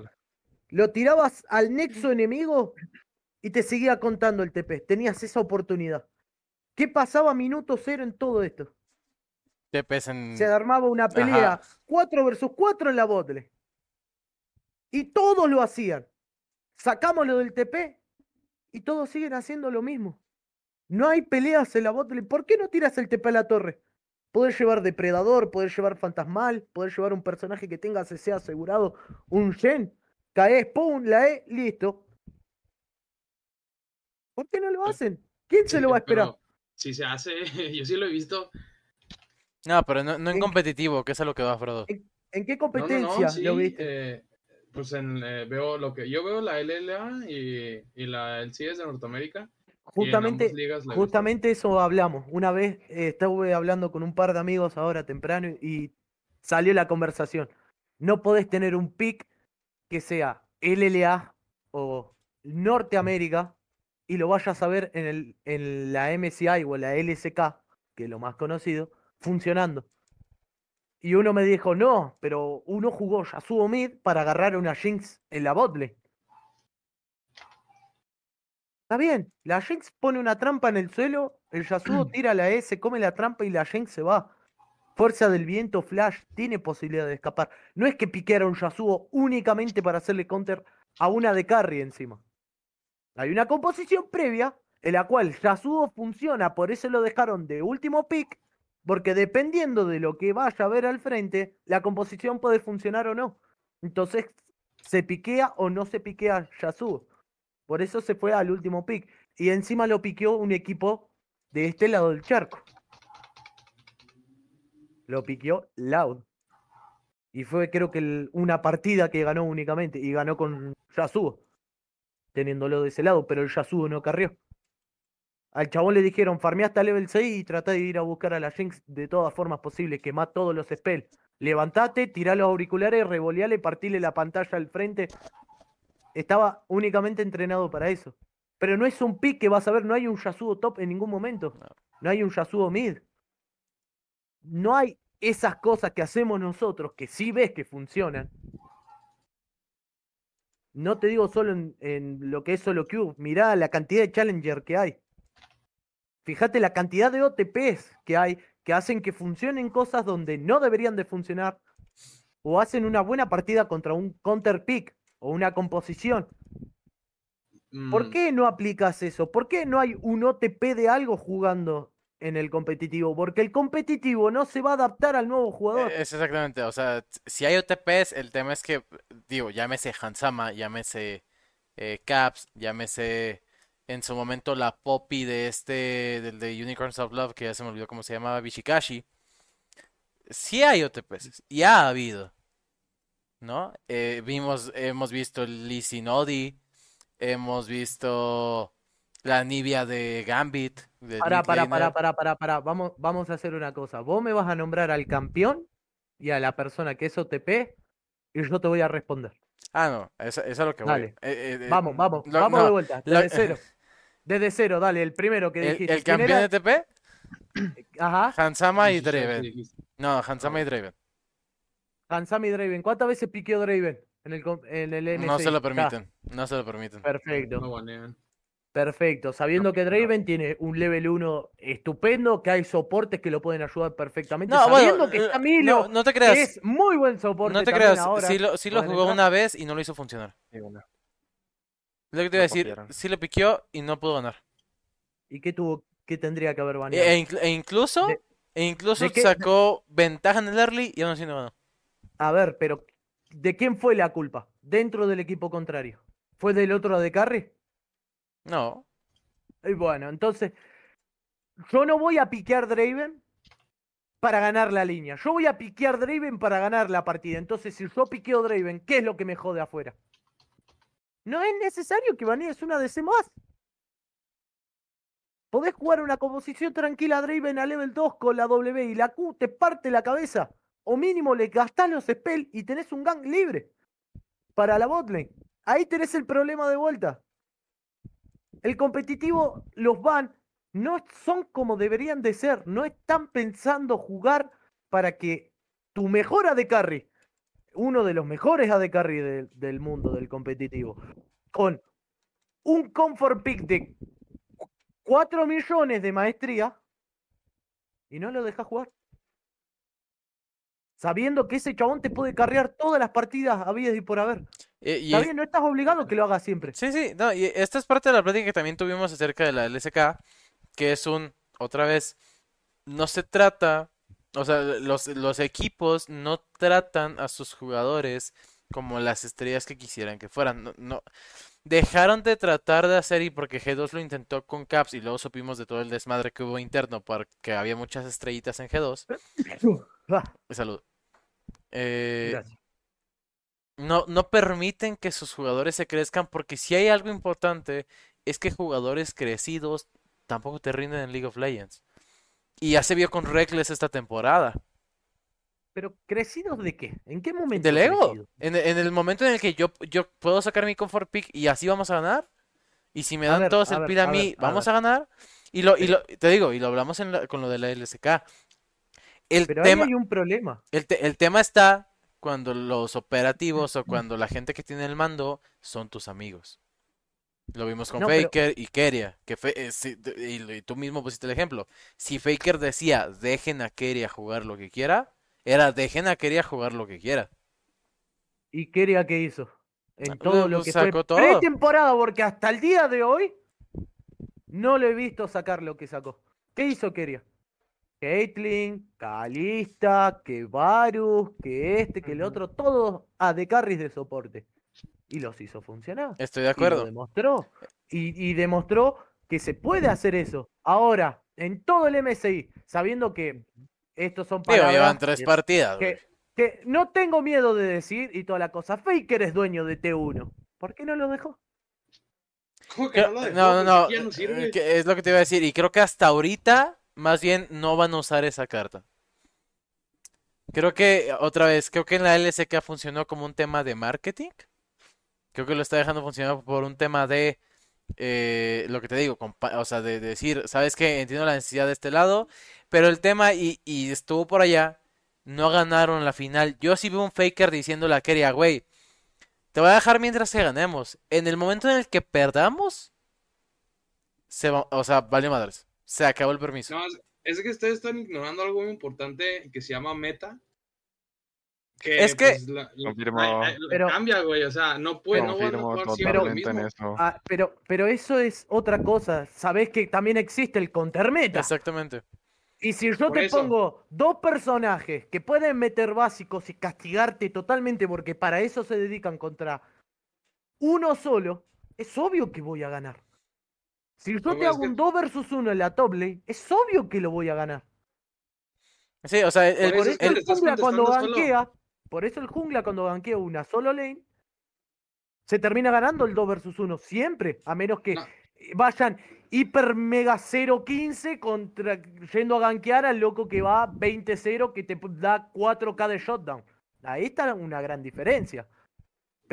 Lo tirabas al nexo enemigo y te seguía contando el TP. Tenías esa oportunidad. ¿Qué pasaba minuto cero en todo esto? Se armaba una pelea Ajá. 4 versus 4 en la botle. Y todos lo hacían. Sacamos lo del TP y todos siguen haciendo lo mismo. No hay peleas en la botle. ¿Por qué no tiras el TP a la torre? Poder llevar depredador, poder llevar fantasmal, poder llevar un personaje que tenga CC asegurado, un Shen, caes, pum, la E, listo. ¿Por qué no lo Eh, hacen? ¿Quién se Sí, lo va a esperar? pero Si se hace, yo sí lo he visto. No, pero no, no en En- competitivo, que es a lo que va, Frodo. ¿En qué No, no, competencia no, sí, lo viste? eh, pues en, eh, veo lo que yo veo la LLA y, y la el CS de Norteamérica. en Justamente, visto. Justamente eso hablamos. Una vez eh, estuve hablando con un par de amigos ahora temprano y salió la conversación. No podés tener un pick que sea LLA o Norteamérica y lo vayas a ver en, el, en la MCI o en la LSK, que es lo más conocido, funcionando. Y uno me dijo, no, pero uno jugó Yasuo Mid para agarrar una Jinx en la botle. Está bien, la Jinx pone una trampa en el suelo, el Yasuo tira la se come la trampa y la Jinx se va. Fuerza del viento, Flash, tiene posibilidad de escapar. No es que piqueara un Yasuo únicamente para hacerle counter a una de carry encima. Hay una composición previa en la cual Yasuo funciona, por eso lo dejaron de último pick, porque dependiendo de lo que vaya a ver al frente, la composición puede funcionar o no. Entonces, se piquea o no se piquea Yasuo. Por eso se fue al último pick. Y encima lo piqueó un equipo de este lado del charco. Lo piqueó Loud. Y fue creo que una partida que ganó únicamente. Y ganó con Yasuo. Teniéndolo de ese lado. Pero el Yasuo no carrió. Al chabón le dijeron, farmea hasta level 6 y trata de ir a buscar a la Jinx de todas formas posibles. Quemá todos los spells. Levantate, tirá los auriculares, revoleale, partile la pantalla al frente. Estaba únicamente entrenado para eso. Pero no es un pick que vas a ver, no hay un Yasuo top en ningún momento. No. Hay un Yasuo mid. No hay esas cosas que hacemos nosotros, que sí ves que funcionan. No te digo solo en, en lo que es solo Q, mirá la cantidad de Challenger que hay. Fíjate la cantidad de OTPs que hay que hacen que funcionen cosas donde no deberían de funcionar. O hacen una buena partida contra un counter pick o una composición. ¿Por Mm, qué no aplicas eso? ¿Por qué no hay un OTP de algo jugando en el competitivo? Porque el competitivo no se va a adaptar al nuevo jugador. Eh, Es exactamente, o sea, si hay OTPs, el tema es que, digo, llámese Hansama, llámese eh, Caps, llámese en su momento la Poppy de este, del de Unicorns of Love, que ya se me olvidó cómo se llamaba, Bishikashi. Sí hay OTPs, y ha habido, ¿no? Eh, vimos, hemos visto Sin Odi, hemos visto la Nibia de Gambit, de pará, laner. pará, pará, pará, pará. Vamos, vamos a hacer una cosa. Vos me vas a nombrar al campeón y a la persona que es OTP y yo te voy a responder. Ah, no, eso, eso es lo que voy. Dale. Eh, eh, eh, Vamos, vamos, lo- vamos no, de vuelta. lo- Desde cero. Desde cero, dale, el primero que dijiste. el ¿Quién campeón era? de TP, Ajá, Hansama y Draven. No, Hansama y Draven. Hansami Draven. ¿Cuántas veces piqueó Draven en el, en el No se lo permiten. No se lo permiten. Perfecto. No. Perfecto, sabiendo que no. Draven tiene un level 1 estupendo, que hay soportes que lo pueden ayudar perfectamente, No, sabiendo bueno, que eh, está Milo, no, no te que creas. es muy buen soporte No te creas. ahora. Sí lo, sí lo pueden jugó entrar. una vez y no lo hizo funcionar. Sí. Lo que te iba a decir, copiaron. sí lo piqueó y no pudo ganar. ¿Y qué tuvo, qué tendría que haber E, baneado? e inclu- e incluso, De- e incluso de sacó ventaja en el early y aún así no ganó. A ver, pero ¿de quién fue la culpa? Dentro del equipo contrario. ¿Fue del otro de Carry? No. Y bueno, entonces, yo no voy a piquear Draven para ganar la línea. Yo voy a piquear Draven para ganar la partida. Entonces, si yo piqueo Draven, ¿qué es lo que me jode afuera? No es necesario que banees una DC más. Podés jugar una composición tranquila a Draven a level 2 con la W y la Q te parte la cabeza. O mínimo le gastás los spells y tenés un gang libre para la botlane. Ahí tenés el problema de vuelta. El competitivo los van no son como deberían de ser. No están pensando jugar para que tu mejor AD Carry, uno de los mejores AD Carry del- mundo del competitivo, con un comfort pick de 4 millones de maestría y no lo dejas jugar. Sabiendo que ese chabón te puede carrear todas las partidas habidas y por haber. Eh, y Está bien, no estás obligado a que lo haga siempre. Sí, sí, no, y esta es parte de la plática que también tuvimos acerca de la LSK, que es un, otra vez, no se trata, o sea, los, los equipos no tratan a sus jugadores como las estrellas que quisieran que fueran, no, no- dejaron de tratar de hacer y porque G2 lo intentó con Caps y luego supimos de todo el desmadre que hubo interno porque había muchas estrellitas en G2, Ah, salud. Eh, no, no permiten que sus jugadores se crezcan porque si hay algo importante es que jugadores crecidos tampoco te rinden en League of Legends. Y ya se vio con Reckless esta temporada. Pero crecidos de qué? ¿En qué momento? Del ego. En, en el momento en el que yo, yo puedo sacar mi comfort pick y así vamos a ganar. Y si me dan ver, todos el ver, pin a a mí, ver, vamos a ganar. Y lo, y lo, te digo, y lo hablamos en la- con lo de la LSK. El Pero ahí tema, hay un problema. el, te- el tema está cuando los operativos o cuando la gente que tiene el mando son tus amigos. Lo vimos con No, pero- Faker y Keria, que fe- eh, y, y tú mismo pusiste el ejemplo. Si Faker decía, dejen a Keria jugar lo que quiera, era dejen a Keria jugar lo que quiera. ¿Y quería que hizo? En Ah, todo lo que fue sacó todo. pretemporada, porque hasta el día de hoy no lo he visto sacar lo que sacó. ¿Qué hizo Keria? Caitlyn, Kalista, que Varus, que este, que el otro, todos a de carries de soporte. Y los hizo funcionar. Estoy de Y lo acuerdo. demostró. Y, y demostró que se puede hacer eso. Ahora, en todo el MSI, sabiendo que estos son Digo, llevan palabras tres que- partidas, que, no tengo miedo de decir y toda la cosa. Faker es dueño de T1. ¿Por qué no lo dejó? ¿Cómo que Creo- no lo dejó? No, no, Pues no. eh, es lo que te iba a decir. Y creo que hasta ahorita, más bien, no van a usar esa carta. Creo que, otra vez, creo que en la LSK funcionó como un tema de marketing. Creo que lo está dejando funcionar por un tema de, eh, lo que te digo, o sea, de, de decir, sabes que entiendo la necesidad de este lado, pero el tema, y, estuvo por allá, no ganaron la final. Yo sí veo un Faker diciéndole a Keria, güey, te voy a dejar mientras que ganemos. En el momento en el que perdamos, se va, o sea, vale madres. Se acabó el permiso. No, es, que ustedes están ignorando algo muy importante que se llama meta. Que, Es que- pues, la- la- Confirmo. la- la- Pero- cambia, güey. O sea, no puede, no van a jugar siempre lo mismo. eso. Ah, pero, pero eso es otra cosa. Sabés que también existe el countermeta. Exactamente. Y si yo Por te eso. pongo dos personajes que pueden meter básicos y castigarte totalmente porque para eso se dedican contra uno solo, es obvio que voy a ganar. Si yo te hago un 2 versus 1 en la top lane, es obvio que lo voy a ganar. Sí, o sea, el, Por Por eso el estás jungla cuando contestando solo. ganquea, por eso el jungla cuando ganquea una solo lane, se termina ganando el 2 versus 1 siempre, a menos que No. vayan hiper mega 0-15 contra yendo a gankear al loco que va 20-0 que te da 4k de shutdown. Ahí está una gran diferencia.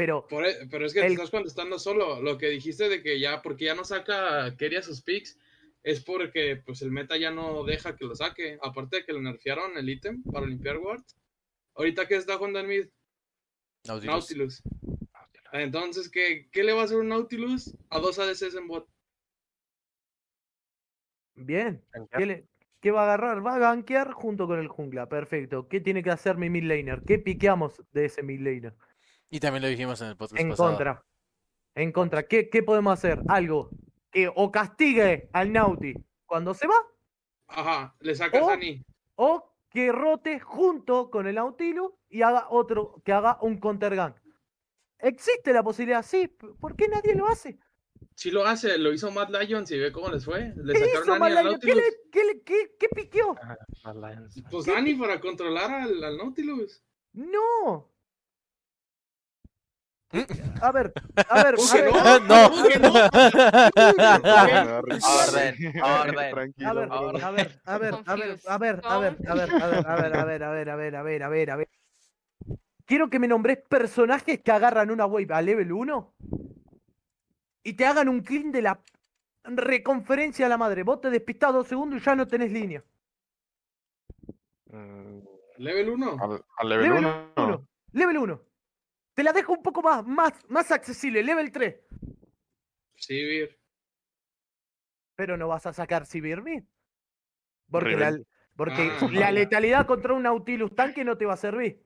Pero Por e- pero es que El- te estás contestando solo. Lo que dijiste de que ya, porque ya no saca Keria sus picks, es porque pues el meta ya no deja que lo saque. Aparte de que le nerfearon el ítem para limpiar ward. Ahorita que está jugando en mid, Nautilus. Nautilus. Entonces, ¿qué, ¿qué le va a hacer un Nautilus a dos ADCs en bot? bien, ¿qué, le- qué va a agarrar? Va a gankear junto con el jungla, perfecto. ¿Qué tiene que hacer mi mid laner? ¿Qué piqueamos de ese mid laner? Y también lo dijimos en el podcast En pasado. contra. En contra. ¿Qué, ¿Qué podemos hacer? Algo que o castigue al Nauti cuando se va, Ajá, le sacas Oh. a Ni. o que rote junto con el Nautilus y haga otro, que haga un counter gank. Existe la posibilidad, sí. ¿Por qué nadie lo hace? Si lo hace, lo hizo Mad Lions y ve cómo les fue. Le ¿Qué sacaron hizo al Malayo? ¿Qué, le- qué, le- qué- qué piqueó? Pues Dani para controlar al, al Nautilus. No. ¿Mm? A ver, a ver, ¿Cómo a ver, no? No. A ver, a ver, a ver, a ver, a ver, a ver, a ver, a ver, a ver, a ver, a ver, a ver, a ver, a ver. Quiero que me nombres personajes que agarran una wave a level 1 y te hagan un clean de la reconferencia a la madre. Vos te despistás dos segundos y ya no tenés línea. Mm, Level 1. Al, al level Level 1. 1. Level 1. Te la dejo un poco más, más, más accesible. Level 3. Sí, Vir. Pero no vas a sacar Sibirmi. Porque, la, porque Ah. la letalidad contra un Nautilus tanque no te va a servir.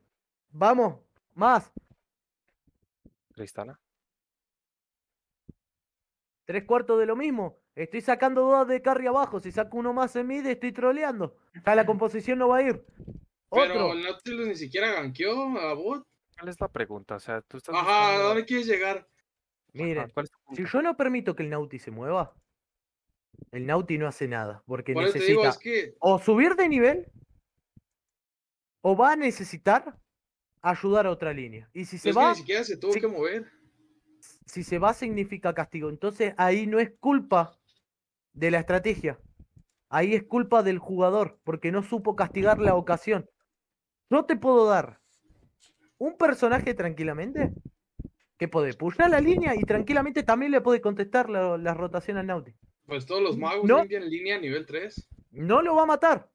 Vamos, más. Tristana. Tres cuartos de lo mismo. Estoy sacando dos de carry abajo. Si saco uno más en mid, estoy troleando. Ya la composición no va a ir. Pero Otro. el Nautilus ni siquiera ganqueó a bot. ¿Cuál es la pregunta? O sea, tú estás. Ajá, ¿a dónde quieres llegar? Ajá, Miren, ¿cuál es tu si yo no permito que el Nauti se mueva, el Nauti no hace nada. Porque te digo, necesita es que o subir de nivel o va a necesitar ayudar a otra línea. Y si se es que va, ni siquiera se tuvo sí. que mover. si se va significa castigo. Entonces ahí no es culpa de la estrategia. Ahí es culpa del jugador porque no supo castigar la ocasión. Yo te puedo dar un personaje tranquilamente que puede pushar la línea y tranquilamente también le puede contestar la, la rotación al Nauti. Pues todos los magos No. limpian línea nivel 3. No lo va a matar.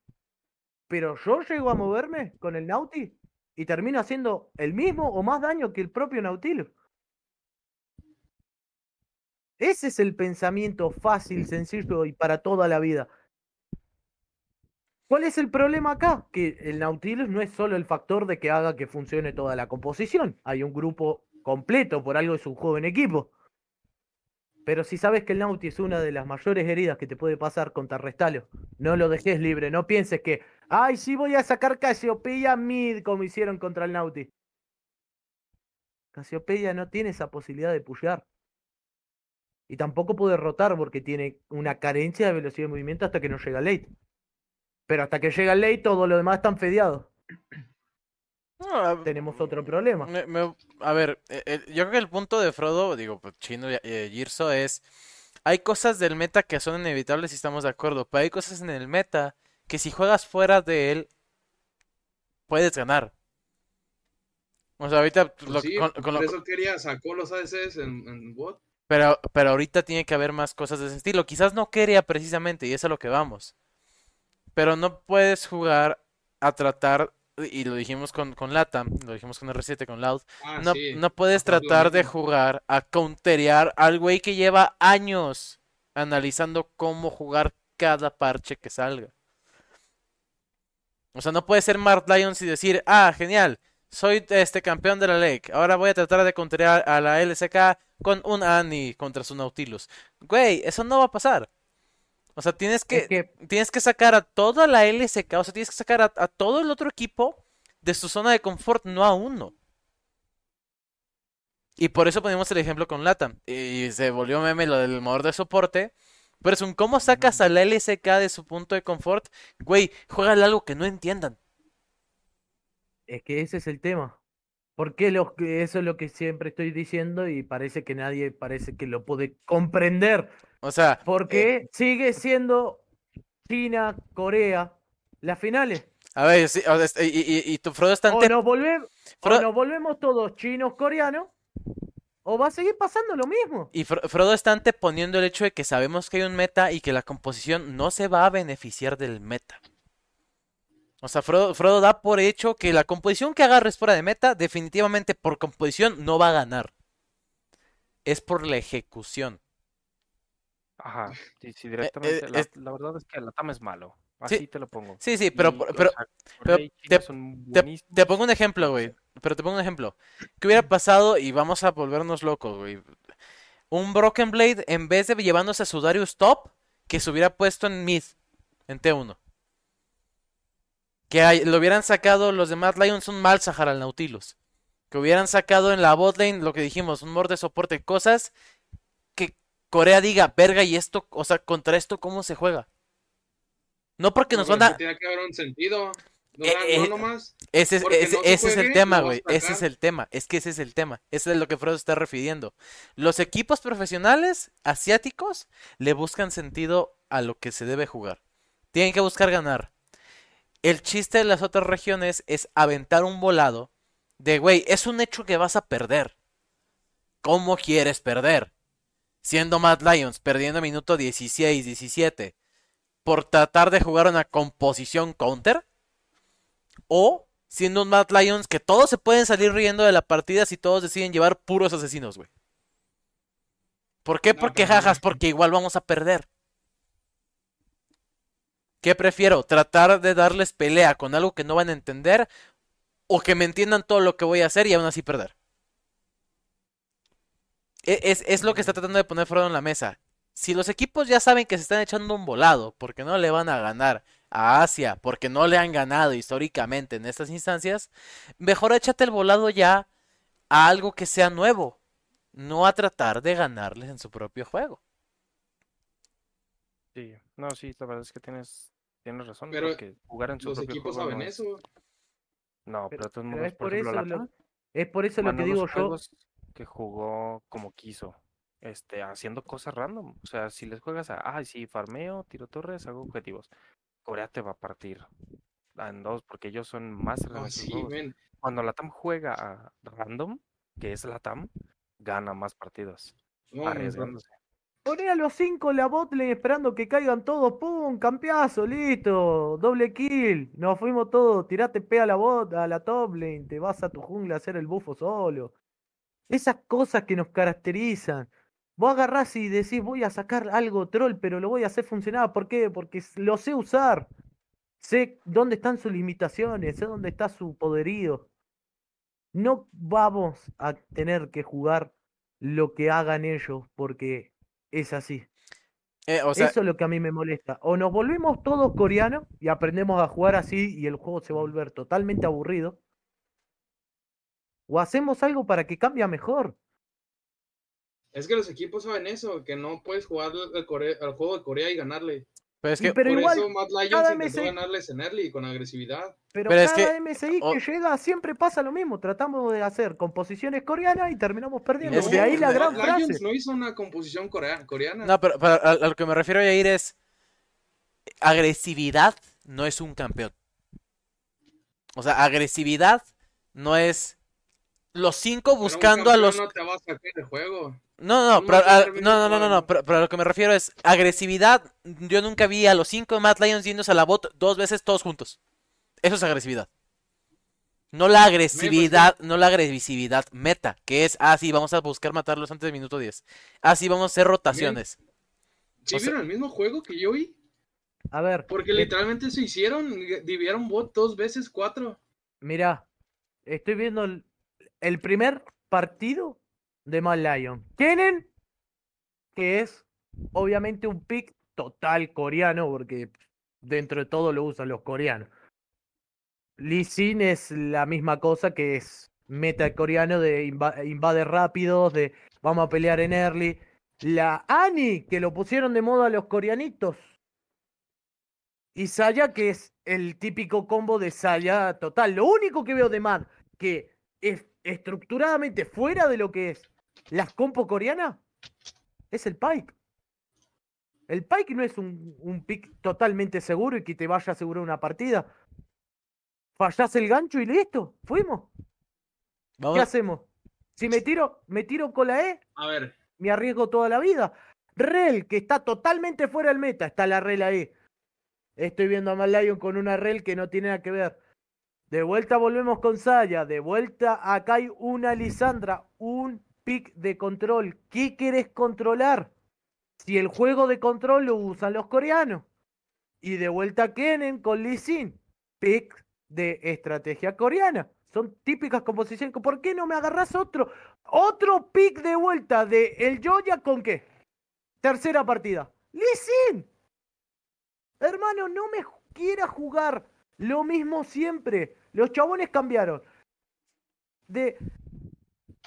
Pero yo llego a moverme con el Nauti y termino haciendo el mismo o más daño que el propio Nautilus. Ese es el pensamiento fácil, sencillo y para toda la vida. ¿Cuál es el problema acá? Que el Nautilus no es solo el factor de que haga que funcione toda la composición. Hay un grupo completo, por algo es un joven equipo. Pero si sabes que el Nauti es una de las mayores heridas que te puede pasar contra Restalo, no lo dejes libre, no pienses que, ay, sí voy a sacar Casiopeia mid como hicieron contra el Nauti. Casiopeia no tiene esa posibilidad de pushear. Y tampoco puede rotar porque tiene una carencia de velocidad de movimiento hasta que no llega late. Pero hasta que llega late todo lo demás están. No, a- Tenemos otro problema. me- me- a ver, eh, eh, yo creo que el punto de Frodo, digo, pues, Chino y eh, Girso es, hay cosas del meta que son inevitables y estamos de acuerdo, pero hay cosas en el meta que si juegas fuera de él, puedes ganar. O sea, ahorita Pues lo- sí, con- con por lo- eso quería, sacó los ADCs en, en bot. Pero, pero ahorita tiene que haber más cosas de ese estilo. Quizás no quería precisamente, y es a lo que vamos. Pero no puedes jugar a tratar, y lo dijimos con, con Latam, lo dijimos con R7, con Loud. Ah, No, sí. no puedes tratar de jugar a counterear al güey que lleva años analizando cómo jugar cada parche que salga. O sea, no puede ser Mark Lions y decir, ah, genial, soy este campeón de la Lake. Ahora voy a tratar de counterear a la LSK con un Annie contra su Nautilus. Güey, eso no va a pasar. O sea, tienes que, Es que tienes que sacar a toda la LSK, o sea, tienes que sacar a, a todo el otro equipo de su zona de confort, no a uno. Y por eso ponemos el ejemplo con Latam. Y se volvió meme lo del motor de soporte. Pero es un cómo sacas a la LSK de su punto de confort. Güey, juégale algo que no entiendan. Es que ese es el tema. Porque los eso es lo que siempre estoy diciendo y parece que nadie parece que lo puede comprender. O sea, Porque sigue siendo China, Corea, las finales. a ver, sí, sea, y, y- y tu Frodo está O nos, nos volvemos todos chinos, coreanos, o va a seguir pasando lo mismo. Y Fro- Frodo está anteponiendo el hecho de que sabemos que hay un meta y que la composición no se va a beneficiar del meta. O sea, Frodo, Frodo da por hecho que la composición que agarres fuera de meta, definitivamente por composición no va a ganar. Es por la ejecución. Ajá, sí, sí, directamente. la, Eh, es- la verdad es que la TAM es malo. Sí. Así te lo pongo. Sí, sí, pero, Y, pero, te- te, pongo un ejemplo, güey. Pero te pongo un ejemplo. ¿Qué hubiera pasado? Y vamos a volvernos locos, güey. Un Broken Blade, en vez de llevándose a su Darius top, que se hubiera puesto en mid, en T1. Que hay- lo hubieran sacado los de Mad Lions un mal Sahara al Nautilus. Que hubieran sacado en la bot lane lo que dijimos, un mord de soporte, cosas Corea diga, verga, y esto, o sea, contra esto, ¿cómo se juega? No porque No, nos van a. Tiene que haber un sentido. No, Eh, no eh, nomás. Ese es, ese, no se ese es el tema, güey. Ese es el tema. Es que ese es el tema. Ese es lo que Frodo está refiriendo. Los equipos profesionales asiáticos le buscan sentido a lo que se debe jugar. Tienen que buscar ganar. El chiste de las otras regiones es aventar un volado de, güey, es un hecho que vas a perder. ¿Cómo quieres perder? Siendo Mad Lions, perdiendo minuto 16, 17, por tratar de jugar una composición counter, o siendo un Mad Lions que todos se pueden salir riendo de la partida si todos deciden llevar puros asesinos, güey. ¿Por qué? Porque jajas, porque igual vamos a perder. ¿Qué prefiero? ¿Tratar de darles pelea con algo que no van a entender? ¿O que me entiendan todo lo que voy a hacer y aún así perder? E- Es, es lo que está tratando de poner Frodo en la mesa. Si los equipos ya saben que se están echando un volado porque no le van a ganar a Asia, porque no le han ganado históricamente en estas instancias, mejor échate el volado ya a algo que sea nuevo, no a tratar de ganarles en su propio juego. Sí, no, sí, la verdad es que tienes, tienes razón, Pero porque jugar en su Los propio equipos juego saben no es- eso. No, Pero, pero pero modos, es por por ejemplo, eso la lo, TAM es por eso lo que digo yo. juegos que jugó como quiso, este, haciendo cosas random. O sea, si les juegas a, ay, sí, farmeo, tiro torres, hago objetivos. Corea te va a partir en dos, porque ellos son más sí, men. Cuando la TAM juega a random, que es la TAM, gana más partidos, No, arriesgándose. Poné a los 5 la botlane esperando que caigan todos. ¡Pum! Campeazo, listo. Doble kill. Nos fuimos todos. Tirate P a la bot, a la top lane. Te vas a tu jungla a hacer el bufo solo. Esas cosas que nos caracterizan. Vos agarrás y decís, voy a sacar algo troll, pero lo voy a hacer funcionar. ¿Por qué? Porque lo sé usar. Sé dónde están sus limitaciones, sé dónde está su poderío. No vamos a tener que jugar lo que hagan ellos, porque es así. Eh, o sea, Eso es lo que a mí me molesta. O nos volvemos todos coreanos y aprendemos a jugar así y el juego se va a volver totalmente aburrido. O hacemos algo para que cambie a mejor. Es que los equipos saben eso, que no puedes jugar al, juego de Corea y ganarle. pero es que pero Por igual, eso Mad Lions MSI ganarles en early con agresividad. pero, pero es cada que- MSI o- que llega siempre pasa lo mismo. Tratamos de hacer composiciones coreanas y terminamos perdiendo. Es de ahí la gran Lions frase. no hizo una composición corea- coreana. No, pero, pero a, a lo que me refiero, Yair, es agresividad no es un campeón. O sea, agresividad no es los cinco Pero un buscando a los... No te va a sacar el juego. No, no, pero, a- termina no, no, no, no, pero, pero a lo que me refiero es agresividad. Yo nunca vi a los cinco Mad Lions yéndose a la bot dos veces todos juntos. Eso es agresividad. No la agresividad, no la agresividad meta, que es, ah, sí, vamos a buscar matarlos antes del minuto 10. Ah, sí, vamos a hacer rotaciones. ¿Sí O sea- vieron el mismo juego que yo vi? A ver, Porque eh, literalmente se hicieron, dividieron bot dos veces, cuatro. Mirá, estoy viendo el, el primer partido de Mad Lion. Tienen que es obviamente un pick total coreano, porque dentro de todo lo usan los coreanos. Lee Sin es la misma cosa que es meta coreano de inva- invade rápidos, de vamos a pelear en early. La Ani, que lo pusieron de moda los coreanitos. Y Saya, que es el típico combo de Saya total. Lo único que veo de Mad que es estructuradamente fuera de lo que es las compo coreanas es el Pike. El Pike no es un, un pick totalmente seguro y que te vaya a asegurar una partida. Fallás el gancho y listo, fuimos. ¿Qué hacemos? Si me tiro, me tiro con la E, A ver, me arriesgo toda la vida. Rel, que está totalmente fuera del meta, está la Rel ahí. Estoy viendo a Mad Lion con una Rel que no tiene nada que ver. De vuelta volvemos con Saya. De vuelta acá hay una Lisandra. Un pick de control. ¿Qué querés controlar? Si el juego de control lo usan los coreanos. Y de vuelta Kennen con Lee Sin. Pick de estrategia coreana. Son típicas composiciones. ¿Por qué no me agarras otro? Otro pick de vuelta de el Joya con qué? Tercera partida. Lee Sin. Hermano, no me quiera jugar lo mismo siempre. Los chabones cambiaron. De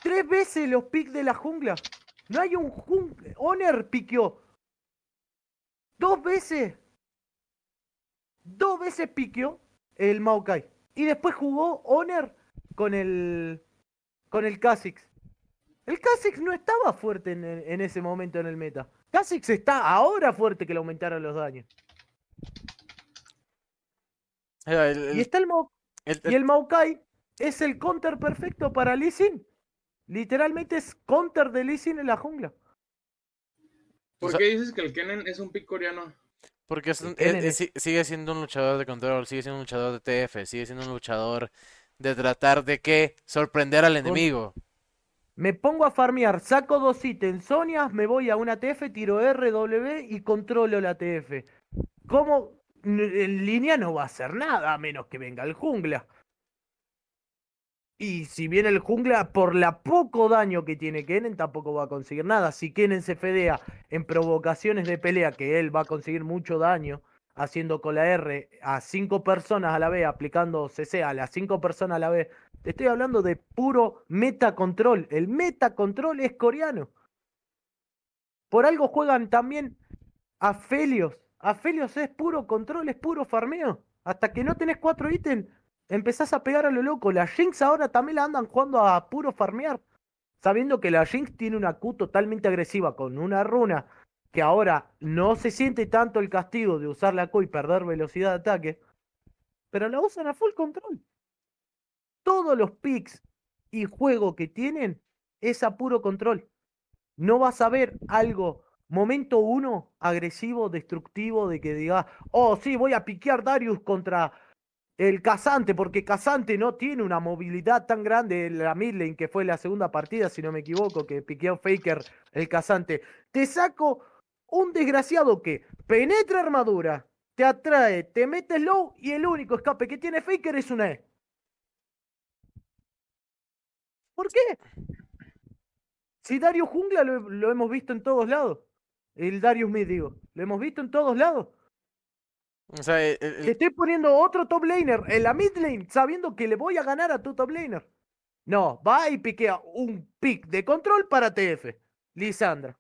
tres veces los picks de la jungla. No hay un jungla. Honor piqueó. Dos veces. Dos veces piqueó el Maokai. Y después jugó Honor con el. con el Kha'Zix. El Kha'Zix no estaba fuerte en, en ese momento en el meta. Kha'Zix está ahora fuerte que le aumentaron los daños. el- el- Y está el, Mao- el- y el Maokai es el counter perfecto para Lee Sin. Literalmente es counter de Lee Sin en la jungla. ¿Por sea- qué dices que el Kennen es un pick coreano? Porque es un- Kennen eh, es- sigue siendo un luchador de control, sigue siendo un luchador de TF, sigue siendo un luchador de tratar de qué, sorprender al enemigo. Me pongo a farmear, saco dos ítems, Sonias, me voy a una TF, tiro RW y controlo la TF. ¿Cómo? En línea no va a hacer nada a menos que venga el jungla. Y si viene el jungla, por la poco daño que tiene Kennen, tampoco va a conseguir nada. Si Kennen se fedea en provocaciones de pelea, que él va a conseguir mucho daño, haciendo con la R a cinco personas a la vez, aplicando CC a las cinco personas a la vez, te estoy hablando de puro meta control. El meta control es coreano. Por algo juegan también a Felios. A Felios es puro control, es puro farmeo. Hasta que no tenés cuatro ítems, empezás a pegar a lo loco. La Jinx ahora también la andan jugando a puro farmear. Sabiendo que la Jinx tiene una Q totalmente agresiva con una runa que ahora no se siente tanto el castigo de usar la Q y perder velocidad de ataque. Pero la usan a full control todos los picks y juego que tienen es a puro control. No vas a ver algo, momento uno, agresivo, destructivo, de que diga, oh, sí, voy a piquear Darius contra el Casante, porque Casante no tiene una movilidad tan grande en la mid lane, que fue la segunda partida, si no me equivoco, que piqueó Faker el Casante. Te saco un desgraciado que penetra armadura, te atrae, te mete low y el único escape que tiene Faker es una E. ¿Por qué? Si Darius Jungla lo, lo hemos visto en todos lados. El Darius Mid, digo. Lo hemos visto en todos lados. O sea, el- el- Te estoy poniendo otro top laner en la mid lane sabiendo que le voy a ganar a tu top laner. No, va y piquea un pick de control para TF. Lisandra.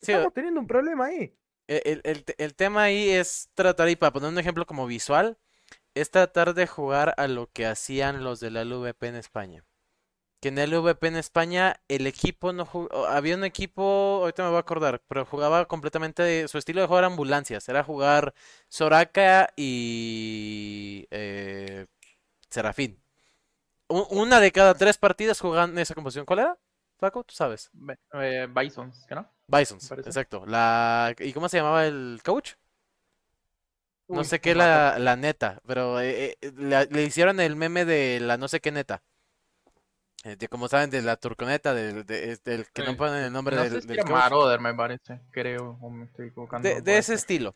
sí, Estamos teniendo un problema ahí. el, el- el tema ahí es tratar, y para poner un ejemplo como visual, es tratar de jugar a lo que hacían los de la LVP en España. Que en el LVP en España el equipo no jugó, había un equipo, ahorita me voy a acordar, pero jugaba completamente, su estilo de juego era ambulancias, era jugar Soraka y eh, Serafín. Una de cada tres partidas jugaban esa composición. ¿Cuál era? Paco, tú sabes. Be- eh, Bisons, ¿qué no? Bisons, exacto. La... ¿Y cómo se llamaba el coach? No sé qué la, la neta, pero eh, eh, le hicieron el meme de la no sé qué neta. De, como saben, de la turconeta, del, de- que no ponen el nombre No del, sé. Marauder, me parece, creo, o me estoy equivocando. De, ese estilo.